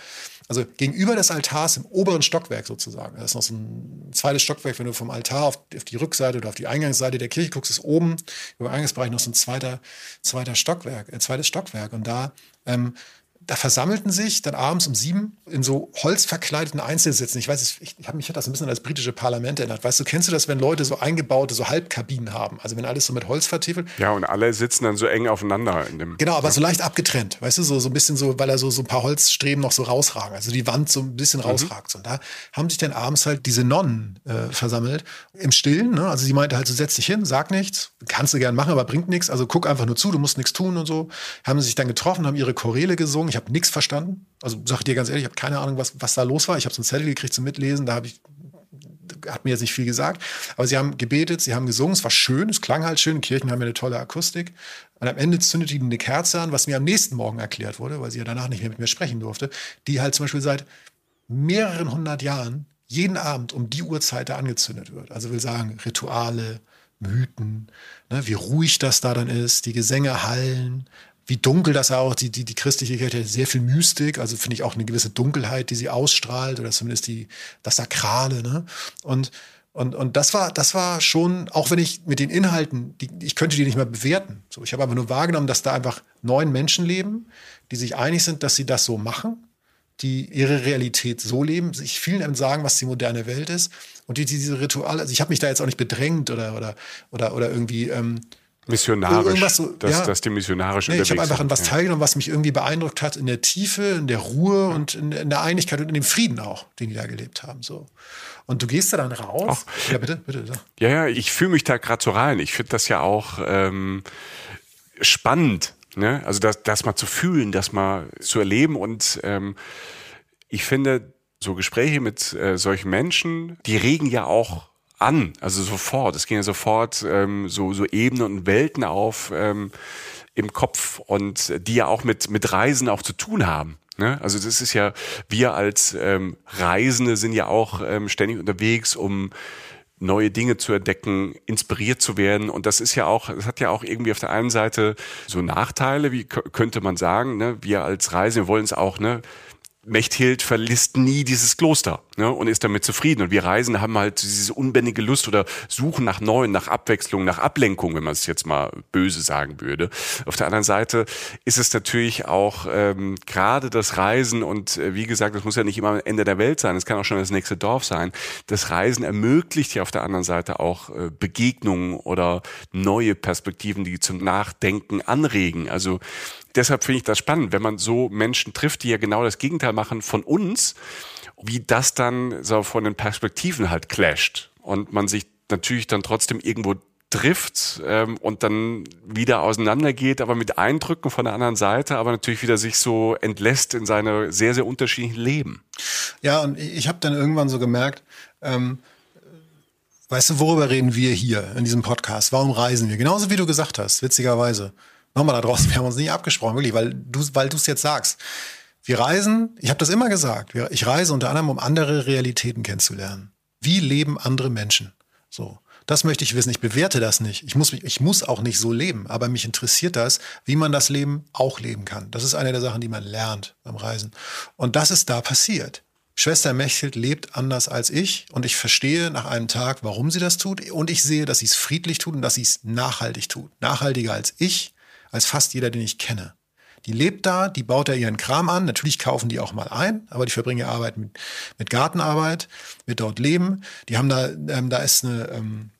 also gegenüber des Altars im oberen Stockwerk sozusagen. Da ist noch so ein zweites Stockwerk, wenn du vom Altar auf, auf die Rückseite oder auf die Eingangsseite der Kirche guckst, ist oben über Eingangsbereich noch so ein zweiter, zweiter Stockwerk, äh, zweites Stockwerk. Und da ähm, da versammelten sich dann abends um sieben in so holzverkleideten Einzelsitzen. Ich weiß, ich, ich habe mich hat das ein bisschen an das britische Parlament erinnert. Weißt du, kennst du das, wenn Leute so eingebaute, so Halbkabinen haben? Also wenn alles so mit Holz vertiefelt. Ja, und alle sitzen dann so eng aufeinander in dem. Genau, aber so leicht abgetrennt, weißt du, so, so ein bisschen so, weil da so, so ein paar Holzstreben noch so rausragen, also die Wand so ein bisschen rausragt. Und da haben sich dann abends halt diese Nonnen äh, versammelt, im Stillen, ne? also sie meinte halt so, setz dich hin, sag nichts, kannst du gern machen, aber bringt nichts, also guck einfach nur zu, du musst nichts tun und so. Haben sich dann getroffen, haben ihre Choräle gesungen, ich habe nichts verstanden, also sag ich dir ganz ehrlich, ich habe keine Ahnung, was, was da los war, ich habe so einen Zettel gekriegt zum Mitlesen, da habe ich hat mir jetzt nicht viel gesagt, aber sie haben gebetet, sie haben gesungen, es war schön, es klang halt schön, Kirchen haben ja eine tolle Akustik. Und am Ende zündete ihnen eine Kerze an, was mir am nächsten Morgen erklärt wurde, weil sie ja danach nicht mehr mit mir sprechen durfte, die halt zum Beispiel seit mehreren hundert Jahren jeden Abend um die Uhrzeit da angezündet wird. Also will sagen, Rituale, Mythen, ne, wie ruhig das da dann ist, die Gesänge hallen, wie dunkel das auch, die, die, die christliche Kirche hat sehr viel Mystik, also finde ich auch eine gewisse Dunkelheit, die sie ausstrahlt, oder zumindest die, das Sakrale, ne? Und, und, und das war, das war schon, auch wenn ich mit den Inhalten, die, ich könnte die nicht mehr bewerten. So, ich habe aber nur wahrgenommen, dass da einfach neun Menschen leben, die sich einig sind, dass sie das so machen, die ihre Realität so leben, sich vielen sagen, was die moderne Welt ist und die, die diese Rituale, also ich habe mich da jetzt auch nicht bedrängt oder, oder, oder, oder irgendwie, ähm, Missionarisch. So, dass, ja. dass die missionarisch Nee, ich habe einfach an was sind. teilgenommen, was mich irgendwie beeindruckt hat in der Tiefe, in der Ruhe und in, in der Einigkeit und in dem Frieden auch, den die da gelebt haben. So. Und du gehst da dann raus. Ja, bitte, bitte. Ja, ja, ich fühle mich da gerade so rein. Ich finde das ja auch ähm, spannend, ne? Also das, das mal zu fühlen, das mal zu erleben. Und ähm, ich finde, so Gespräche mit äh, solchen Menschen, die regen ja auch an, also sofort. Es gehen ja sofort ähm, so, so Ebenen und Welten auf. Ähm, im Kopf und die ja auch mit, mit Reisen auch zu tun haben. Ne? Also das ist ja, wir als ähm, Reisende sind ja auch ähm, ständig unterwegs, um neue Dinge zu entdecken, inspiriert zu werden. Und das ist ja auch, das hat ja auch irgendwie auf der einen Seite so Nachteile, wie könnte man sagen. Ne? Wir als Reisende wollen es auch, ne? Mechthild verlässt nie dieses Kloster ne, und ist damit zufrieden. Und wir Reisende haben halt diese unbändige Lust oder suchen nach Neuen, nach Abwechslung, nach Ablenkung, wenn man es jetzt mal böse sagen würde. Auf der anderen Seite ist es natürlich auch ähm, gerade das Reisen und äh, wie gesagt, das muss ja nicht immer am Ende der Welt sein, es kann auch schon das nächste Dorf sein. Das Reisen ermöglicht ja auf der anderen Seite auch äh, Begegnungen oder neue Perspektiven, die zum Nachdenken anregen. Also deshalb finde ich das spannend, wenn man so Menschen trifft, die ja genau das Gegenteil machen von uns, wie das dann so von den Perspektiven halt clasht und man sich natürlich dann trotzdem irgendwo trifft ähm, und dann wieder auseinandergeht, aber mit Eindrücken von der anderen Seite, aber natürlich wieder sich so entlässt in seine sehr, sehr unterschiedlichen Leben. Ja, und ich habe dann irgendwann so gemerkt, ähm, weißt du, worüber reden wir hier in diesem Podcast? Warum reisen wir? Genauso wie du gesagt hast, witzigerweise nochmal da draußen, wir haben uns nicht abgesprochen, wirklich, weil du weil es jetzt sagst. Wir reisen, ich habe das immer gesagt, ich reise unter anderem, um andere Realitäten kennenzulernen. Wie leben andere Menschen? So. Das möchte ich wissen. Ich bewerte das nicht. Ich muss, ich muss auch nicht so leben. Aber mich interessiert das, wie man das Leben auch leben kann. Das ist eine der Sachen, die man lernt beim Reisen. Und das ist da passiert. Schwester Mechthild lebt anders als ich und ich verstehe nach einem Tag, warum sie das tut. Und ich sehe, dass sie es friedlich tut und dass sie es nachhaltig tut. Nachhaltiger als ich als fast jeder, den ich kenne. Die lebt da, die baut da ihren Kram an. Natürlich kaufen die auch mal ein, aber die verbringen ihre Arbeit mit, mit Gartenarbeit, mit dort leben. Die haben da, ähm, da ist eine, ähm,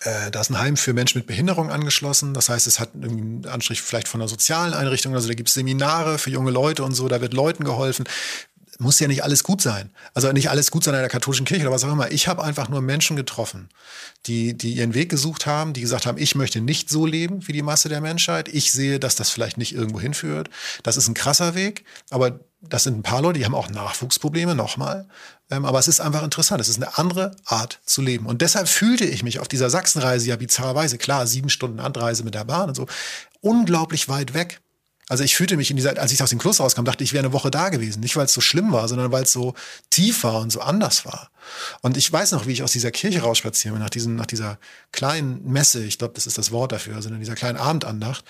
äh, da ist ein Heim für Menschen mit Behinderung angeschlossen. Das heißt, es hat einen Anstrich vielleicht von einer sozialen Einrichtung. Also da gibt es Seminare für junge Leute und so. Da wird Leuten geholfen muss ja nicht alles gut sein. Also nicht alles gut sein in der katholischen Kirche oder was auch immer. Ich habe einfach nur Menschen getroffen, die, die ihren Weg gesucht haben, die gesagt haben, ich möchte nicht so leben wie die Masse der Menschheit. Ich sehe, dass das vielleicht nicht irgendwo hinführt. Das ist ein krasser Weg, aber das sind ein paar Leute, die haben auch Nachwuchsprobleme, nochmal. Ähm, aber es ist einfach interessant. Es ist eine andere Art zu leben. Und deshalb fühlte ich mich auf dieser Sachsenreise ja bizarrerweise, klar, sieben Stunden Anreise mit der Bahn und so, unglaublich weit weg. Also ich fühlte mich in dieser, als ich aus dem Kloster rauskam, dachte ich, wäre eine Woche da gewesen. Nicht, weil es so schlimm war, sondern weil es so tief war und so anders war. Und ich weiß noch, wie ich aus dieser Kirche rausspazieren bin, nach, diesem, nach dieser kleinen Messe, ich glaube, das ist das Wort dafür, also in dieser kleinen Abendandacht.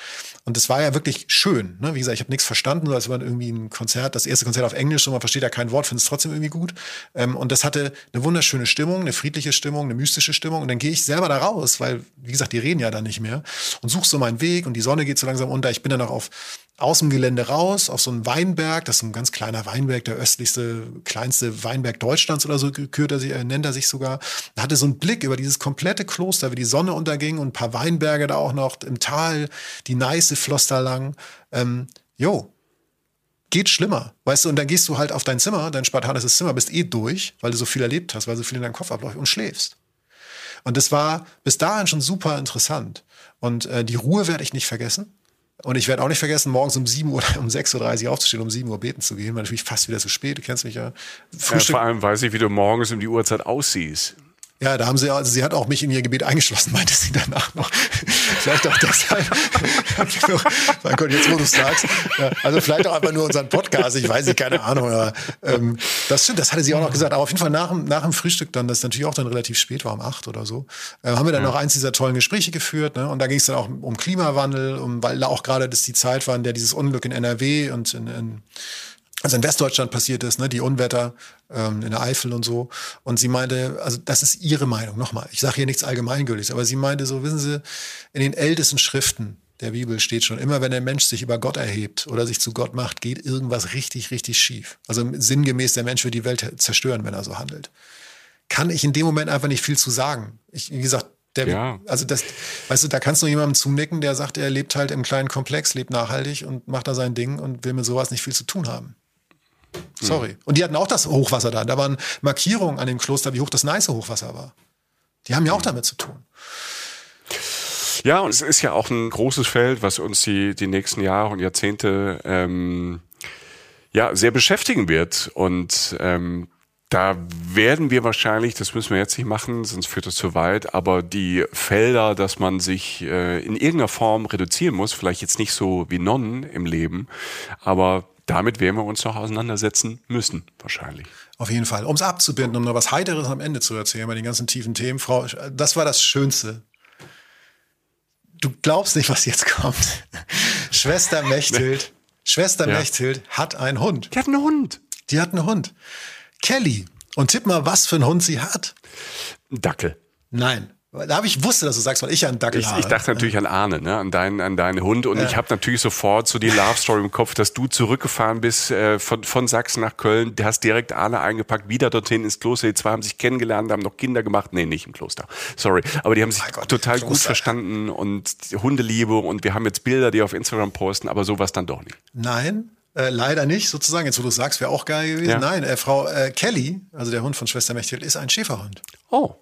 Und es war ja wirklich schön. Ne? Wie gesagt, ich habe nichts verstanden, so als war irgendwie ein Konzert, das erste Konzert auf Englisch, und man versteht ja kein Wort, findet es trotzdem irgendwie gut. Ähm, und das hatte eine wunderschöne Stimmung, eine friedliche Stimmung, eine mystische Stimmung. Und dann gehe ich selber da raus, weil, wie gesagt, die reden ja da nicht mehr und suche so meinen Weg und die Sonne geht so langsam unter. Ich bin dann auch auf aus dem Gelände raus, auf so einen Weinberg, das ist ein ganz kleiner Weinberg, der östlichste, kleinste Weinberg Deutschlands oder so, kürt er äh, nennt er sich sogar. Er hatte so einen Blick über dieses komplette Kloster, wie die Sonne unterging und ein paar Weinberge da auch noch im Tal, die Neiße floss da lang. Ähm, jo, geht schlimmer, weißt du, und dann gehst du halt auf dein Zimmer, dein spartanisches Zimmer, bist eh durch, weil du so viel erlebt hast, weil so viel in deinem Kopf abläuft und schläfst. Und das war bis dahin schon super interessant. Und äh, die Ruhe werde ich nicht vergessen. Und ich werde auch nicht vergessen, morgens um 7 Uhr, [laughs] um 6.30 Uhr aufzustehen, um 7 Uhr beten zu gehen, weil natürlich fast wieder zu spät, du kennst mich ja. Frühstück. Ja, vor allem weiß ich, wie du morgens um die Uhrzeit aussiehst. Ja, da haben sie, also sie hat auch mich in ihr Gebet eingeschlossen, [laughs] meinte sie danach noch. vielleicht auch deshalb. [laughs] mein Gott, jetzt wo du sagst. Ja, also vielleicht auch einfach nur unseren Podcast, ich weiß nicht, keine Ahnung. Aber ähm, das stimmt, das hatte sie auch noch gesagt. Aber auf jeden Fall nach, nach dem Frühstück dann, das natürlich auch dann relativ spät war, um acht oder so, äh, haben wir dann ja. noch eins dieser tollen Gespräche geführt. Ne? Und da ging es dann auch um Klimawandel, um, weil auch gerade das die Zeit war, in der dieses Unglück in NRW und in, in also in Westdeutschland passiert ist, ne, die Unwetter ähm, in der Eifel und so. Und sie meinte, also das ist ihre Meinung, nochmal, ich sage hier nichts Allgemeingültiges, aber sie meinte so, wissen Sie, in den ältesten Schriften der Bibel steht schon, immer wenn der Mensch sich über Gott erhebt oder sich zu Gott macht, geht irgendwas richtig, richtig schief. Also sinngemäß, der Mensch wird die Welt zerstören, wenn er so handelt. Kann ich in dem Moment einfach nicht viel zu sagen. Ich, wie gesagt, der, ja. also das, weißt du, da kannst du jemandem zunicken, der sagt, er lebt halt im kleinen Komplex, lebt nachhaltig und macht da sein Ding und will mit sowas nicht viel zu tun haben. Sorry. Und die hatten auch das Hochwasser da. Da waren Markierungen an dem Kloster, wie hoch das nice Hochwasser war. Die haben ja auch damit zu tun. Ja, und es ist ja auch ein großes Feld, was uns die, die nächsten Jahre und Jahrzehnte ähm, ja, sehr beschäftigen wird. Und ähm, Da werden wir wahrscheinlich, das müssen wir jetzt nicht machen, sonst führt das zu weit, aber die Felder, dass man sich äh, in irgendeiner Form reduzieren muss, vielleicht jetzt nicht so wie Nonnen im Leben, aber damit werden wir uns noch auseinandersetzen müssen, wahrscheinlich. Auf jeden Fall. Um es abzubinden, um noch was Heiteres am Ende zu erzählen bei den ganzen tiefen Themen, Frau, das war das Schönste. Du glaubst nicht, was jetzt kommt. [laughs] Schwester Mechthild, Schwester ja. Mechthild hat einen Hund. Die hat einen Hund. Die hat einen Hund. Kelly. Und tipp mal, was für einen Hund sie hat. Dackel. Nein. Da habe ich wusste, dass du sagst, weil ich ja einen Dackel ich, habe. Ich dachte natürlich an Arne, ne? an, deinen, an deinen Hund. Und ja. ich habe natürlich sofort so die Love Story im Kopf, dass du zurückgefahren bist äh, von, von Sachsen nach Köln. Du hast direkt Arne eingepackt, wieder dorthin ins Kloster. Die zwei haben sich kennengelernt, haben noch Kinder gemacht. Nee, nicht im Kloster. Sorry. Aber die haben sich Gott, total gut verstanden und Hundeliebe. Und wir haben jetzt Bilder, die auf Instagram posten, aber sowas dann doch nicht. Nein, äh, leider nicht, sozusagen. Jetzt, wo du sagst, wäre auch geil gewesen. Ja. Nein, äh, Frau äh, Kelly, also der Hund von Schwester Mechthild, ist ein Schäferhund. Oh.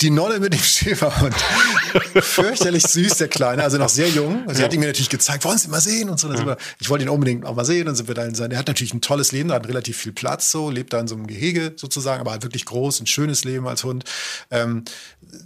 Die Nolle mit dem Schäferhund. Fürchterlich süß, der Kleine, also noch sehr jung. Sie ja. hat ihn mir natürlich gezeigt, wollen Sie mal sehen und so. Wir, ich wollte ihn unbedingt auch mal sehen. Dann sind wir da in sein. Er hat natürlich ein tolles Leben, da hat relativ viel Platz, so, lebt da in so einem Gehege sozusagen, aber halt wirklich groß, ein schönes Leben als Hund. Ähm,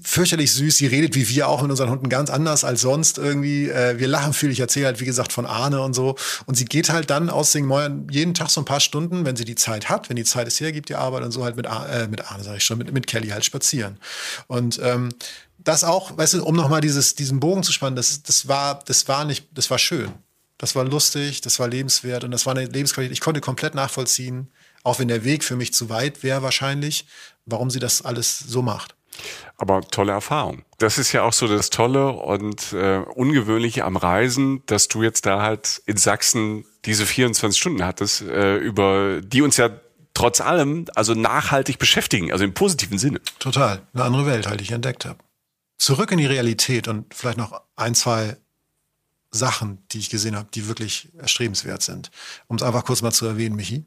fürchterlich süß. Sie redet wie wir auch mit unseren Hunden ganz anders als sonst irgendwie. Äh, wir lachen viel. Ich erzähle halt, wie gesagt, von Arne und so. Und sie geht halt dann aus Singmäuern jeden Tag so ein paar Stunden, wenn sie die Zeit hat, wenn die Zeit es hergibt, die Arbeit und so halt mit, äh, mit Arne, sag ich schon, mit, mit Kelly halt spazieren. Und ähm, das auch, weißt du, um nochmal dieses, diesen Bogen zu spannen, das, das war, das war nicht, das war schön. Das war lustig, das war lebenswert und das war eine Lebensqualität. Ich konnte komplett nachvollziehen, auch wenn der Weg für mich zu weit wäre wahrscheinlich, warum sie das alles so macht. Aber tolle Erfahrung. Das ist ja auch so das Tolle und äh, Ungewöhnliche am Reisen, dass du jetzt da halt in Sachsen diese 24 Stunden hattest, äh, über die uns ja trotz allem also nachhaltig beschäftigen, also im positiven Sinne. Total. Eine andere Welt halt, die ich entdeckt habe. Zurück in die Realität und vielleicht noch ein, zwei Sachen, die ich gesehen habe, die wirklich erstrebenswert sind. Um es einfach kurz mal zu erwähnen, Michi.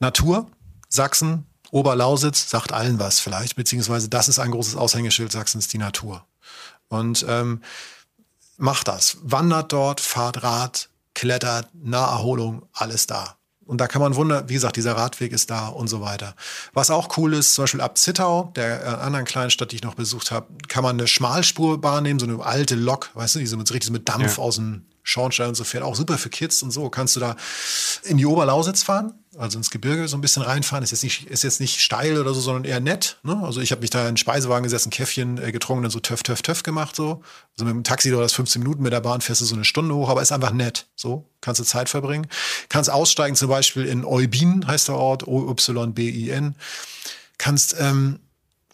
Natur, Sachsen, Oberlausitz sagt allen was vielleicht, beziehungsweise das ist ein großes Aushängeschild Sachsens, die Natur. Und ähm, macht das. Wandert dort, fahrt Rad, klettert, Naherholung, alles da. Und da kann man wundern, wie gesagt, dieser Radweg ist da und so weiter. Was auch cool ist, zum Beispiel ab Zittau, der äh, anderen kleinen Stadt, die ich noch besucht habe, kann man eine Schmalspurbahn nehmen, so eine alte Lok, weißt du, die so mit, richtig mit Dampf ja. aus dem Schornstein und so fährt. Auch super für Kids und so. Kannst du da in die Oberlausitz fahren, also ins Gebirge so ein bisschen reinfahren. Ist jetzt nicht, ist jetzt nicht steil oder so, sondern eher nett. Ne? Also ich habe mich da in den Speisewagen gesessen, Käffchen äh, getrunken, dann so töff, töff, töff gemacht so. Also mit dem Taxi dauert das 15 Minuten, mit der Bahn fährst du so eine Stunde hoch, aber ist einfach nett. So kannst du Zeit verbringen. Kannst aussteigen zum Beispiel in Eubin, heißt der Ort, O-Y-B-I-N. Kannst ähm,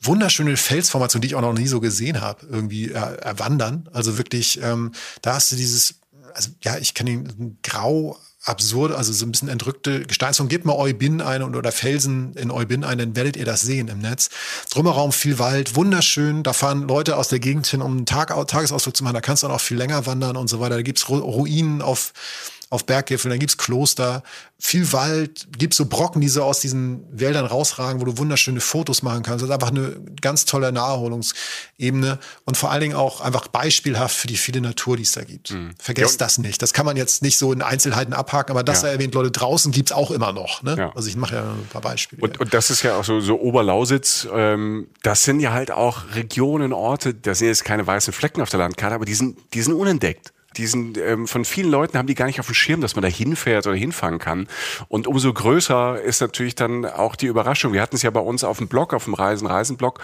wunderschöne Felsformation, die ich auch noch nie so gesehen habe, irgendwie äh, erwandern. Also wirklich, ähm, da hast du dieses also ja, ich kann ihn grau absurd, also so ein bisschen entrückte Gesteinsform. Gebt mal Eubin ein oder Felsen in Eubin ein, dann werdet ihr das sehen im Netz. Drumherum viel Wald, wunderschön. Da fahren Leute aus der Gegend hin, um einen Tag, Tagesausflug zu machen. Da kannst du dann auch viel länger wandern und so weiter. Da gibt's Ruinen auf auf Berggipfeln, dann gibt's Kloster, viel Wald, gibt's so Brocken, die so aus diesen Wäldern rausragen, wo du wunderschöne Fotos machen kannst. Das ist einfach eine ganz tolle Naherholungsebene und vor allen Dingen auch einfach beispielhaft für die viele Natur, die es da gibt. Mhm. Vergesst ja. das nicht. Das kann man jetzt nicht so in Einzelheiten abhaken, aber das ja. erwähnt, Leute, draußen gibt's auch immer noch. Ne? Ja. Also ich mache ja ein paar Beispiele. Und, und, das ist ja auch so, so Oberlausitz, ähm, das sind ja halt auch Regionen, Orte, da sind jetzt keine weißen Flecken auf der Landkarte, aber die sind, die sind unentdeckt diesen ähm, von vielen Leuten haben die gar nicht auf dem Schirm, dass man da hinfährt oder hinfahren kann. Und umso größer ist natürlich dann auch die Überraschung. Wir hatten es ja bei uns auf dem Blog, auf dem Reisen Reisen Blog,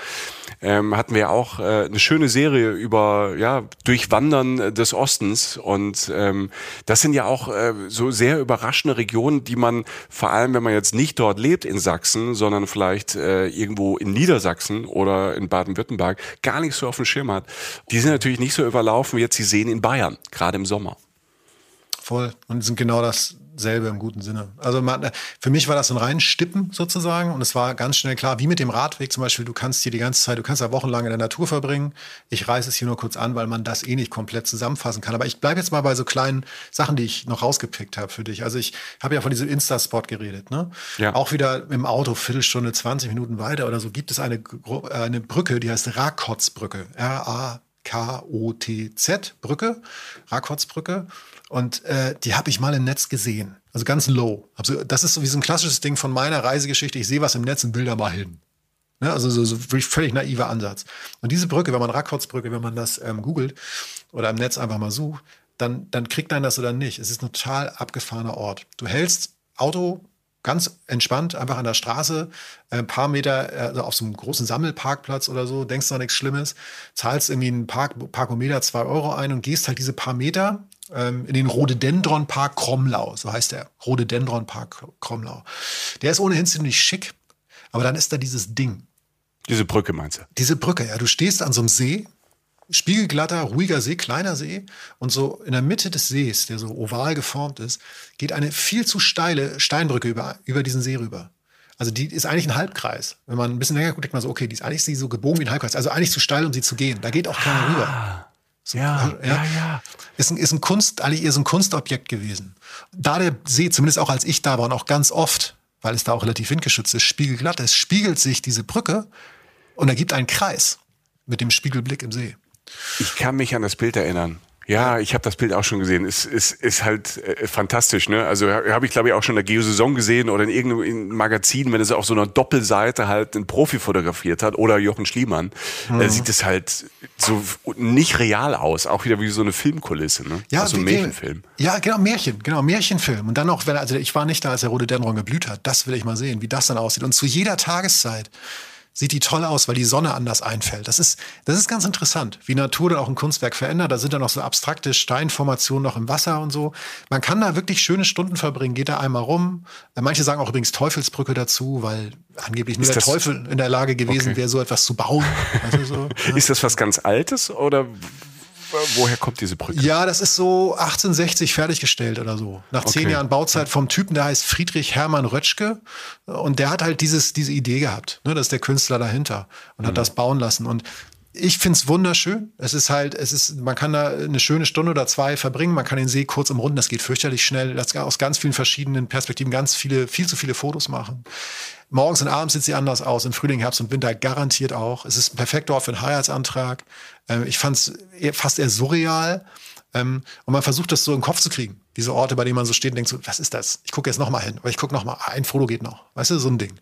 ähm, hatten wir auch äh, eine schöne Serie über ja Durchwandern des Ostens und ähm, das sind ja auch äh, so sehr überraschende Regionen, die man vor allem, wenn man jetzt nicht dort lebt in Sachsen, sondern vielleicht äh, irgendwo in Niedersachsen oder in Baden-Württemberg gar nicht so auf dem Schirm hat. Die sind natürlich nicht so überlaufen wie jetzt die Seen in Bayern gerade im Sommer. Voll. Und sind genau dasselbe im guten Sinne. Also man, für mich war das ein rein Stippen sozusagen und es war ganz schnell klar, wie mit dem Radweg zum Beispiel, du kannst hier die ganze Zeit, du kannst da wochenlang in der Natur verbringen. Ich reiße es hier nur kurz an, weil man das eh nicht komplett zusammenfassen kann. Aber ich bleibe jetzt mal bei so kleinen Sachen, die ich noch rausgepickt habe für dich. Also ich habe ja von diesem Insta-Spot geredet. Ne? Ja. Auch wieder im Auto, Viertelstunde, 20 Minuten weiter oder so, gibt es eine, eine Brücke, die heißt Rakotzbrücke. R-A R-A-K-O-T-Z, Brücke, Rakotsbrücke. Und äh, die habe ich mal im Netz gesehen. Also ganz low. Also das ist so wie so ein klassisches Ding von meiner Reisegeschichte. Ich sehe was im Netz und will da mal hin. Ne? Also so, so völlig naiver Ansatz. Und diese Brücke, wenn man Rakotsbrücke, wenn man das ähm, googelt oder im Netz einfach mal sucht, dann, dann kriegt man das oder nicht. Es ist ein total abgefahrener Ort. Du hältst Auto ganz entspannt einfach an der Straße, ein äh, paar Meter also auf so einem großen Sammelparkplatz oder so, denkst noch nichts Schlimmes, zahlst irgendwie einen Park, Parkometer zwei Euro ein und gehst halt diese paar Meter ähm, in den Rhododendron Park Kromlau, so heißt der, Rhododendron Park Kromlau. Der ist ohnehin ziemlich schick, aber dann ist da dieses Ding. Diese Brücke meinst du? Diese Brücke, ja. Du stehst an so einem See, spiegelglatter, ruhiger See, kleiner See. Und so in der Mitte des Sees, der so oval geformt ist, geht eine viel zu steile Steinbrücke über, über diesen See rüber. Also die ist eigentlich ein Halbkreis. Wenn man ein bisschen länger guckt, denkt man so, okay, die ist eigentlich so gebogen wie ein Halbkreis. Also eigentlich zu steil, um sie zu gehen. Da geht auch keiner ah, rüber. So, ja, ja, ja, ja. Ist ein, ist ein Kunst, Ali ist ein Kunstobjekt gewesen. Da der See, zumindest auch als ich da war und auch ganz oft, weil es da auch relativ windgeschützt ist, spiegelglatt ist, spiegelt sich diese Brücke und ergibt einen Kreis mit dem Spiegelblick im See. Ich kann mich an das Bild erinnern. Ja, ich habe das Bild auch schon gesehen. Es ist, ist halt äh, fantastisch. Ne? Also habe ich glaube ich auch schon in der Geosaison gesehen oder in irgendeinem Magazin, wenn es auf so einer Doppelseite halt einen Profi fotografiert hat oder Jochen Schliemann, mhm. äh, sieht es halt so nicht real aus. Auch wieder wie so eine Filmkulisse. Ne? Ja, also ein Märchenfilm. Ja, genau Märchen, genau Märchenfilm. Und dann auch, wenn also ich war nicht da, als der rote Dendron geblüht hat. Das will ich mal sehen, wie das dann aussieht. Und zu jeder Tageszeit sieht die toll aus, weil die Sonne anders einfällt. Das ist, das ist ganz interessant, wie Natur dann auch ein Kunstwerk verändert. Da sind dann noch so abstrakte Steinformationen noch im Wasser und so. Man kann da wirklich schöne Stunden verbringen, geht da einmal rum. Manche sagen auch übrigens Teufelsbrücke dazu, weil angeblich nur der Teufel in der Lage gewesen okay. wäre, so etwas zu bauen. Also so, ja. [laughs] Ist das was ganz Altes oder woher kommt diese Brücke? Ja, das ist so 1860 fertiggestellt oder so. Nach zehn okay. Jahren Bauzeit vom Typen, der heißt Friedrich Hermann Rötschke. Und der hat halt dieses, diese Idee gehabt. Ne? Das ist der Künstler dahinter und mhm. hat das bauen lassen. Und ich finde es wunderschön. Es ist halt, es ist, man kann da eine schöne Stunde oder zwei verbringen. Man kann den See kurz umrunden. Das geht fürchterlich schnell. Das aus ganz vielen verschiedenen Perspektiven ganz viele, viel zu viele Fotos machen. Morgens und abends sieht sie anders aus. Im Frühling, Herbst und Winter garantiert auch. Es ist ein perfekter Ort für einen Heiratsantrag. Ähm, ich fand es fast eher surreal. Ähm, und man versucht das so im Kopf zu kriegen. Diese Orte, bei denen man so steht und denkt so, was ist das? Ich gucke jetzt noch mal hin. Aber ich gucke noch mal, ein Foto geht noch. Weißt du, so ein Ding.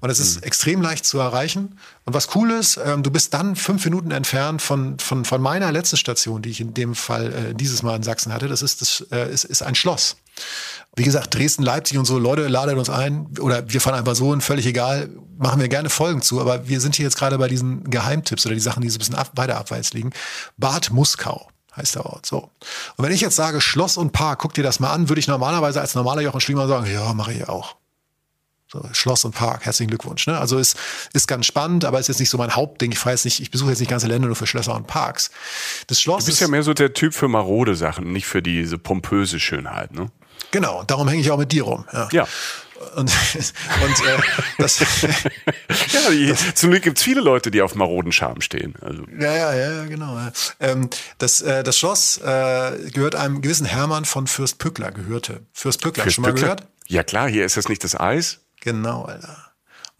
Und es ist mhm. extrem leicht zu erreichen. Und was cool ist, ähm, du bist dann fünf Minuten entfernt von, von, von meiner letzten Station, die ich in dem Fall äh, dieses Mal in Sachsen hatte. Das ist, das äh, ist, ist ein Schloss. Wie gesagt, Dresden, Leipzig und so, Leute, ladet uns ein. Oder wir fahren einfach so und völlig egal, machen wir gerne Folgen zu. Aber wir sind hier jetzt gerade bei diesen Geheimtipps oder die Sachen, die so ein bisschen ab, weiter abwärts liegen. Bad Muskau heißt der Ort. So. Und wenn ich jetzt sage Schloss und Park, guck dir das mal an, würde ich normalerweise als normaler Jochen Schliemann sagen, ja, mache ich auch. So, Schloss und Park, herzlichen Glückwunsch. Ne? Also ist, ist ganz spannend, aber ist jetzt nicht so mein Hauptding. Ich fahre jetzt nicht, ich besuche jetzt nicht ganze Länder nur für Schlösser und Parks. Das Schloss du bist ja mehr so der Typ für marode Sachen, nicht für diese pompöse Schönheit, ne? Genau, darum hänge ich auch mit dir rum. Ja. ja. Und, und äh, das. ja, die, zum Glück gibt es viele Leute, die auf maroden Charme stehen. Also. Ja, ja, ja, genau. Ähm, das, äh, das Schloss äh, gehört einem gewissen Hermann von Fürst Pückler, gehörte. Fürst Pückler, Fürst schon mal Pückler? gehört? Ja, klar, hier ist das nicht das Eis. Genau, Alter.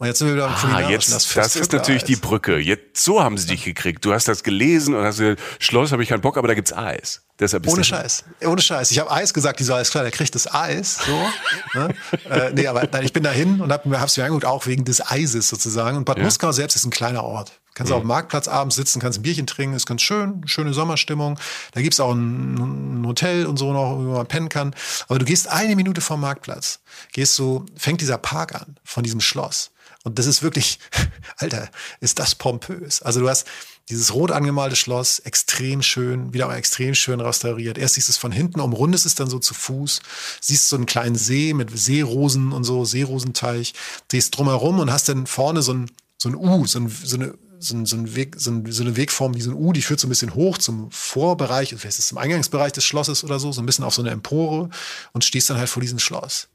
Und jetzt sind wir wieder am ah, jetzt, Das, das ist natürlich die Brücke. Jetzt, so haben sie dich gekriegt. Du hast das gelesen und hast gesagt, Schloss habe ich keinen Bock, aber da gibt's Eis. Deshalb Ohne Scheiß. Ohne Scheiß. Ich habe Eis gesagt, die so, alles klar, der kriegt das Eis. So, ne? [laughs] äh, nee, aber nein, ich bin dahin und habe es mir angeguckt, auch wegen des Eises sozusagen. Und Bad ja. Muskau selbst ist ein kleiner Ort. Kannst mhm. auf dem Marktplatz abends sitzen, kannst ein Bierchen trinken, ist ganz schön, schöne Sommerstimmung. Da gibt's auch ein, ein, Hotel und so noch, wo man pennen kann. Aber du gehst eine Minute vom Marktplatz, gehst so, fängt dieser Park an von diesem Schloss. Und das ist wirklich, [laughs] Alter, ist das pompös. Also du hast dieses rot angemalte Schloss, extrem schön, wieder extrem schön restauriert. Erst siehst du es von hinten, umrundest es dann so zu Fuß, siehst so einen kleinen See mit Seerosen und so, Seerosenteich, drehst drumherum und hast dann vorne so ein, so ein U, so, ein, so eine so, so, ein Weg, so, ein, so eine Wegform wie so ein U, die führt so ein bisschen hoch zum Vorbereich, vielleicht ist es zum Eingangsbereich des Schlosses oder so, so ein bisschen auf so eine Empore und stehst dann halt vor diesem Schloss.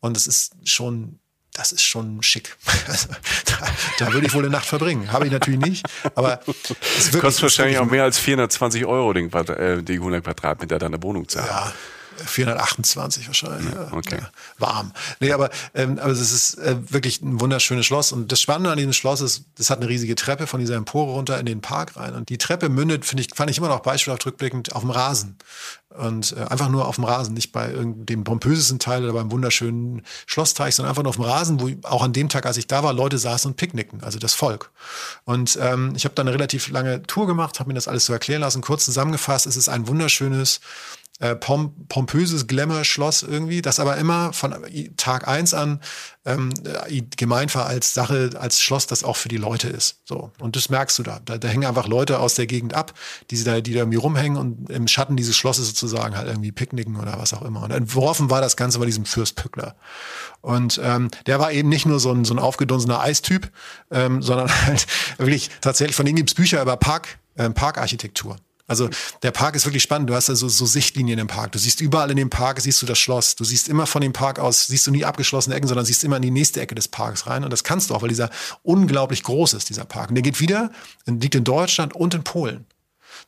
Und es ist schon das ist schon schick. [laughs] Da, da, würde ich wohl eine Nacht verbringen. Habe ich natürlich nicht, aber es kostet wahrscheinlich auch mehr als 420 Euro, den, äh, die 100 Quadratmeter deiner Wohnung zu haben. Ja, 428 wahrscheinlich. Ja, okay. Ja, warm. Nee, aber, ähm, aber es ist äh, wirklich ein wunderschönes Schloss. Und das Spannende an diesem Schloss ist, es hat eine riesige Treppe von dieser Empore runter in den Park rein. Und die Treppe mündet, finde ich, fand ich immer noch beispielhaft rückblickend auf dem Rasen. Und äh, einfach nur auf dem Rasen, nicht bei dem pompösesten Teil oder beim wunderschönen Schlossteich, sondern einfach nur auf dem Rasen, wo auch an dem Tag, als ich da war, Leute saßen und picknicken, also das Volk. Und ähm, ich habe da eine relativ lange Tour gemacht, habe mir das alles so erklären lassen. Kurz zusammengefasst, es ist ein wunderschönes äh, pom pompöses Glamour-Schloss irgendwie, das aber immer von Tag eins an ähm, äh, gemeint war als Sache, als Schloss, das auch für die Leute ist. So. Und das merkst du da. da. Da hängen einfach Leute aus der Gegend ab, die da, die da irgendwie rumhängen und im Schatten dieses Schlosses sozusagen halt irgendwie picknicken oder was auch immer. Und entworfen war das Ganze bei diesem Fürst Pückler. Und ähm, der war eben nicht nur so ein, so ein aufgedunsener Eistyp, ähm, sondern [laughs] halt wirklich tatsächlich, von ihm gibt's Bücher über Park, äh, Parkarchitektur. Also der Park ist wirklich spannend. Du hast also so Sichtlinien im Park. Du siehst überall in dem Park, siehst du das Schloss. Du siehst immer von dem Park aus, siehst du nie abgeschlossene Ecken, sondern siehst immer in die nächste Ecke des Parks rein. Und das kannst du auch, weil dieser unglaublich groß ist, dieser Park. Und der geht wieder, liegt in Deutschland und in Polen.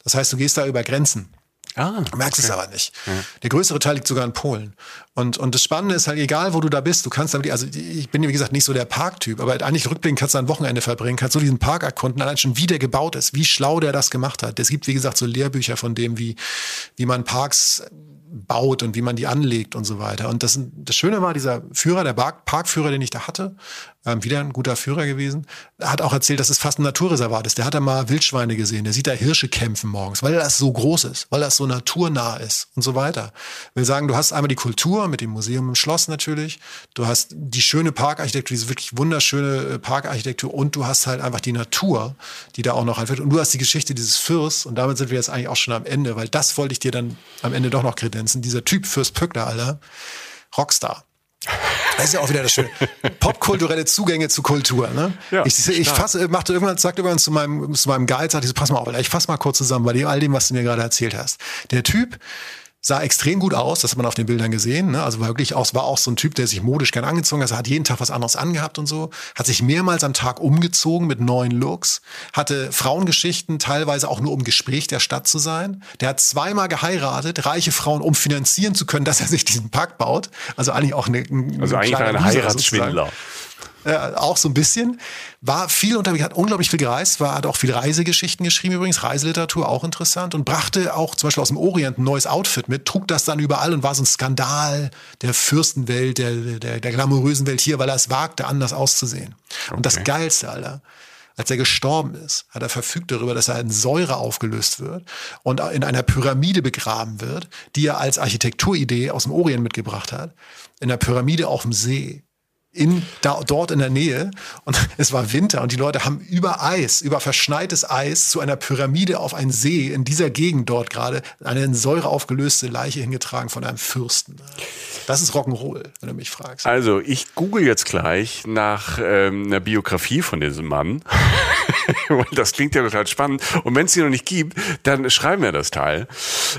Das heißt, du gehst da über Grenzen. Ah, du merkst okay. es aber nicht. Ja. Der größere Teil liegt sogar in Polen. Und, und das Spannende ist halt, egal wo du da bist, du kannst damit, also ich bin, wie gesagt, nicht so der Parktyp, aber eigentlich rückblickend kannst du ein Wochenende verbringen, kannst du diesen Park erkunden, allein schon wie der gebaut ist, wie schlau der das gemacht hat. Es gibt, wie gesagt, so Lehrbücher von dem, wie, wie man Parks baut und wie man die anlegt und so weiter. Und das, das Schöne war, dieser Führer, der Parkführer, den ich da hatte, ähm, wieder ein guter Führer gewesen, hat auch erzählt, dass es fast ein Naturreservat ist. Der hat da mal Wildschweine gesehen, der sieht da Hirsche kämpfen morgens, weil das so groß ist, weil das so naturnah ist und so weiter. Ich will sagen, du hast einmal die Kultur mit dem Museum im Schloss natürlich, du hast die schöne Parkarchitektur, diese wirklich wunderschöne äh, Parkarchitektur und du hast halt einfach die Natur, die da auch noch einfällt und du hast die Geschichte dieses Fürsts und damit sind wir jetzt eigentlich auch schon am Ende, weil das wollte ich dir dann am Ende doch noch kredenzen. Dieser Typ Fürst Pückler, Alter, Rockstar. Das ist ja auch wieder das Schöne. Popkulturelle Zugänge zu Kultur. Ne? Ja, ich ich fasse, machte irgendwann, sagte irgendwann zu meinem, zu meinem Guide, sagte ich so, pass mal auf, ich fasse mal kurz zusammen bei all dem, was du mir gerade erzählt hast. Der Typ sah extrem gut aus, das hat man auf den Bildern gesehen. Ne? Also war wirklich auch, war auch so ein Typ, der sich modisch gern angezogen hat, also hat jeden Tag was anderes angehabt und so, hat sich mehrmals am Tag umgezogen mit neuen Looks, hatte Frauengeschichten, teilweise auch nur um Gespräch der Stadt zu sein. Der hat zweimal geheiratet, reiche Frauen, um finanzieren zu können, dass er sich diesen Park baut. Also eigentlich auch eine, ein also eigentlich ein Heiratsschwindler. Äh, auch so ein bisschen. War viel unterwegs, hat unglaublich viel gereist, war, hat auch viel Reisegeschichten geschrieben übrigens, Reiseliteratur auch interessant und brachte auch zum Beispiel aus dem Orient ein neues Outfit mit, trug das dann überall und war so ein Skandal der Fürstenwelt, der, der, der glamourösen Welt hier, weil er es wagte, anders auszusehen. Okay. Und das Geilste, Alter, als er gestorben ist, hat er verfügt darüber, dass er in Säure aufgelöst wird und in einer Pyramide begraben wird, die er als Architekturidee aus dem Orient mitgebracht hat. In einer Pyramide auf dem See in, da, dort in der Nähe und [laughs] es war Winter und die Leute haben über Eis, über verschneites Eis zu einer Pyramide auf einen See in dieser Gegend dort gerade eine in Säure aufgelöste Leiche hingetragen von einem Fürsten. Das ist Rock'n'Roll, wenn du mich fragst. Also ich google jetzt gleich nach ähm, einer Biografie von diesem Mann. [laughs] das klingt ja total spannend. Und wenn es die noch nicht gibt, dann schreiben wir das Teil.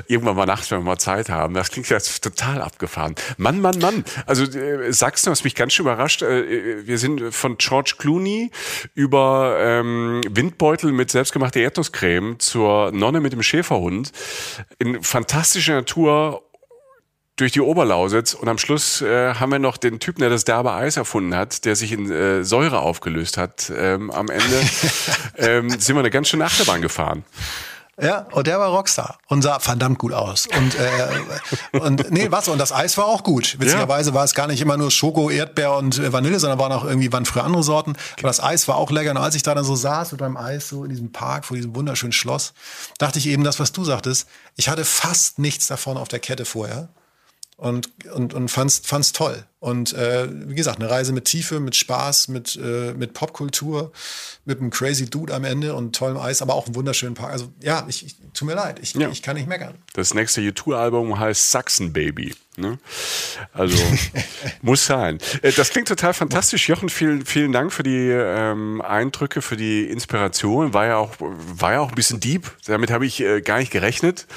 Irgendwann mal nachts, wenn wir mal Zeit haben. Das klingt jetzt total abgefahren. Mann, Mann, Mann. Also äh, Sachsen, was mich ganz schön überrascht überrascht. Äh, wir sind von George Clooney über ähm, Windbeutel mit selbstgemachter Erdnusscreme zur Nonne mit dem Schäferhund in fantastischer Natur durch die Oberlausitz und am Schluss äh, haben wir noch den Typen, der das derbe Eis erfunden hat, der sich in äh, Säure aufgelöst hat. Ähm, am Ende [laughs] ähm, sind wir eine ganz schöne Achterbahn gefahren. Ja, und der war Rockstar und sah verdammt gut aus. Und, äh, und nee, was? Und das Eis war auch gut. Witzigerweise ja. war es gar nicht immer nur Schoko, Erdbeer und äh, Vanille, sondern waren auch irgendwie waren früher andere Sorten. Aber das Eis war auch lecker. Und als ich da dann so saß mit meinem Eis so in diesem Park vor diesem wunderschönen Schloss, dachte ich eben das, was du sagtest. Ich hatte fast nichts davon auf der Kette vorher und, und, und fand's, fand's toll. Und äh, wie gesagt, eine Reise mit Tiefe, mit Spaß, mit, äh, mit Popkultur, mit einem crazy Dude am Ende und tollem Eis, aber auch einen wunderschönen Park. Also ja, ich, ich tut mir leid, ich, ja. ich kann nicht meckern. Das nächste YouTube-Album heißt Sachsen Baby. Ne? Also [laughs] muss sein. Äh, das klingt total fantastisch. Jochen, vielen, vielen Dank für die ähm, Eindrücke, für die Inspiration. War ja auch, war ja auch ein bisschen deep. Damit habe ich äh, gar nicht gerechnet.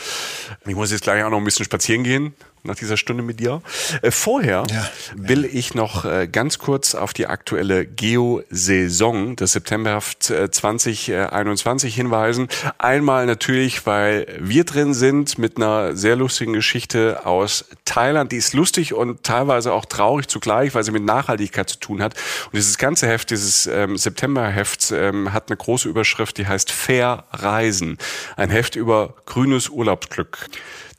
Ich muss jetzt gleich auch noch ein bisschen spazieren gehen nach dieser Stunde mit dir. Äh, vorher ja. will ich noch äh, ganz kurz auf die aktuelle Geo-Saison des Septemberheft 2021 hinweisen. Einmal natürlich, weil wir drin sind mit einer sehr lustigen Geschichte aus Thailand. Die ist lustig und teilweise auch traurig zugleich, weil sie mit Nachhaltigkeit zu tun hat. Und dieses ganze Heft, dieses ähm, Septemberheft, ähm, hat eine große Überschrift, die heißt Fair Reisen. Ein Heft über grünes Urlaubsglück.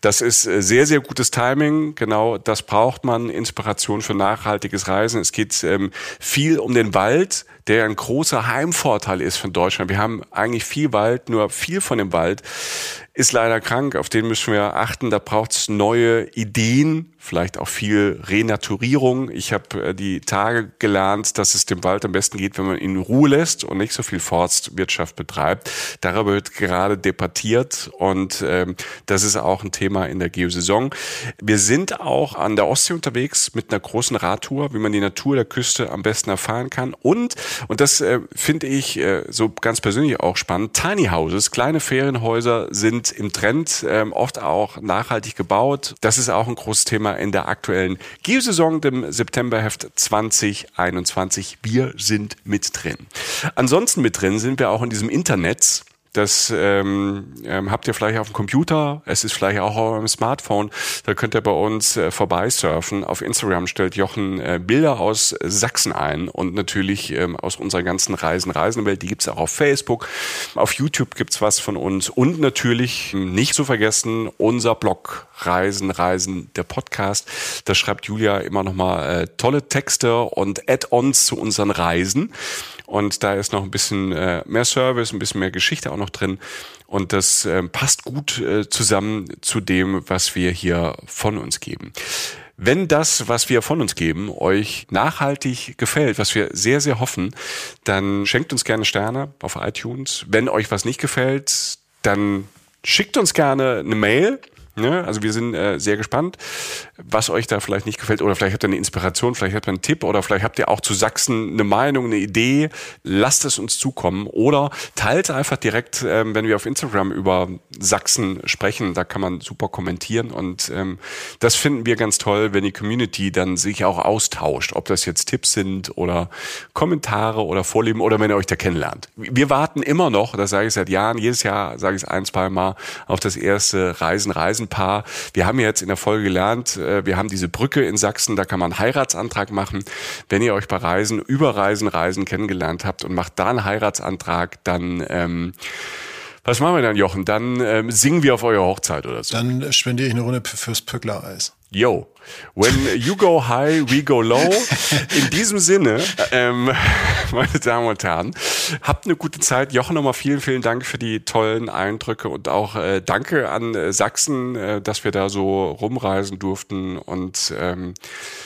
Das ist äh, sehr, sehr gutes Timing. Genau das braucht man. Inspiration für nachhaltiges Reisen. Es geht ähm, viel um den Wald, der ein großer Heimvorteil ist von Deutschland. Wir haben eigentlich viel Wald, nur viel von dem Wald ist leider krank. Auf den müssen wir achten. Da braucht es neue Ideen, vielleicht auch viel Renaturierung. Ich habe äh, die Tage gelernt, dass es dem Wald am besten geht, wenn man ihn in Ruhe lässt und nicht so viel Forstwirtschaft betreibt. Darüber wird gerade debattiert und ähm, das ist auch ein Thema in der Geosaison. Wir sind auch an der Ostsee unterwegs mit einer großen Radtour, wie man die Natur der Küste am besten erfahren kann. Und, und das äh, finde ich äh, so ganz persönlich auch spannend, Tiny Houses, kleine Ferienhäuser sind im Trend, ähm, oft auch nachhaltig gebaut. Das ist auch ein großes Thema in der aktuellen Geosaison, dem Septemberheft 2021. Wir sind mit drin. Ansonsten mit drin sind wir auch in diesem Internet. Das ähm, ähm, habt ihr vielleicht auf dem Computer, es ist vielleicht auch auf eurem Smartphone. Da könnt ihr bei uns äh, vorbeisurfen. Auf Instagram stellt Jochen äh, Bilder aus Sachsen ein und natürlich ähm, aus unserer ganzen Reisen, Reisenwelt. Die gibt's auch auf Facebook. Auf YouTube gibt's was von uns und natürlich nicht zu vergessen unser Blog Reisen, Reisen, der Podcast. Da schreibt Julia immer noch mal äh, tolle Texte und Add-ons zu unseren Reisen. Und da ist noch ein bisschen äh, mehr Service, ein bisschen mehr Geschichte auch noch drin. Und das äh, passt gut äh, zusammen zu dem, was wir hier von uns geben. Wenn das, was wir von uns geben, euch nachhaltig gefällt, was wir sehr, sehr hoffen, dann schenkt uns gerne Sterne auf iTunes. Wenn euch was nicht gefällt, dann schickt uns gerne eine Mail Ne? Also wir sind äh, sehr gespannt, was euch da vielleicht nicht gefällt oder vielleicht habt ihr eine Inspiration, vielleicht habt ihr einen Tipp oder vielleicht habt ihr auch zu Sachsen eine Meinung, eine Idee. Lasst es uns zukommen oder teilt einfach direkt, ähm, wenn wir auf Instagram über Sachsen sprechen. Da kann man super kommentieren und ähm, das finden wir ganz toll, wenn die Community dann sich auch austauscht, ob das jetzt Tipps sind oder Kommentare oder Vorlieben oder wenn ihr euch da kennenlernt. Wir warten immer noch, das sage ich seit Jahren, jedes Jahr sage ich es ein, zwei Mal, auf das erste Reisen, Reisen ein paar. Wir haben jetzt in der Folge gelernt, äh, wir haben diese Brücke in Sachsen, da kann man einen Heiratsantrag machen. Wenn ihr euch bei Reisen, über Reisen, Reisen kennengelernt habt und macht da einen Heiratsantrag, dann ähm, was machen wir dann, Jochen? Dann ähm, singen wir auf eurer Hochzeit oder so. Dann spendiere ich eine Runde fürs Pückler-Eis. Yo, when you go high, we go low. In diesem Sinne, ähm, [laughs] meine Damen und Herren, habt eine gute Zeit. Jochen, nochmal vielen, vielen Dank für die tollen Eindrücke und auch äh, danke an äh, Sachsen, äh, dass wir da so rumreisen durften und ähm,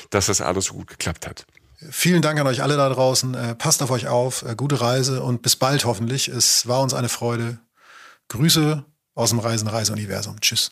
dass das alles so gut geklappt hat. Vielen Dank an euch alle da draußen. Äh, passt auf euch auf. Äh, gute Reise und bis bald hoffentlich. Es war uns eine Freude. Grüße aus dem Reisen-Reise-Universum. Tschüss.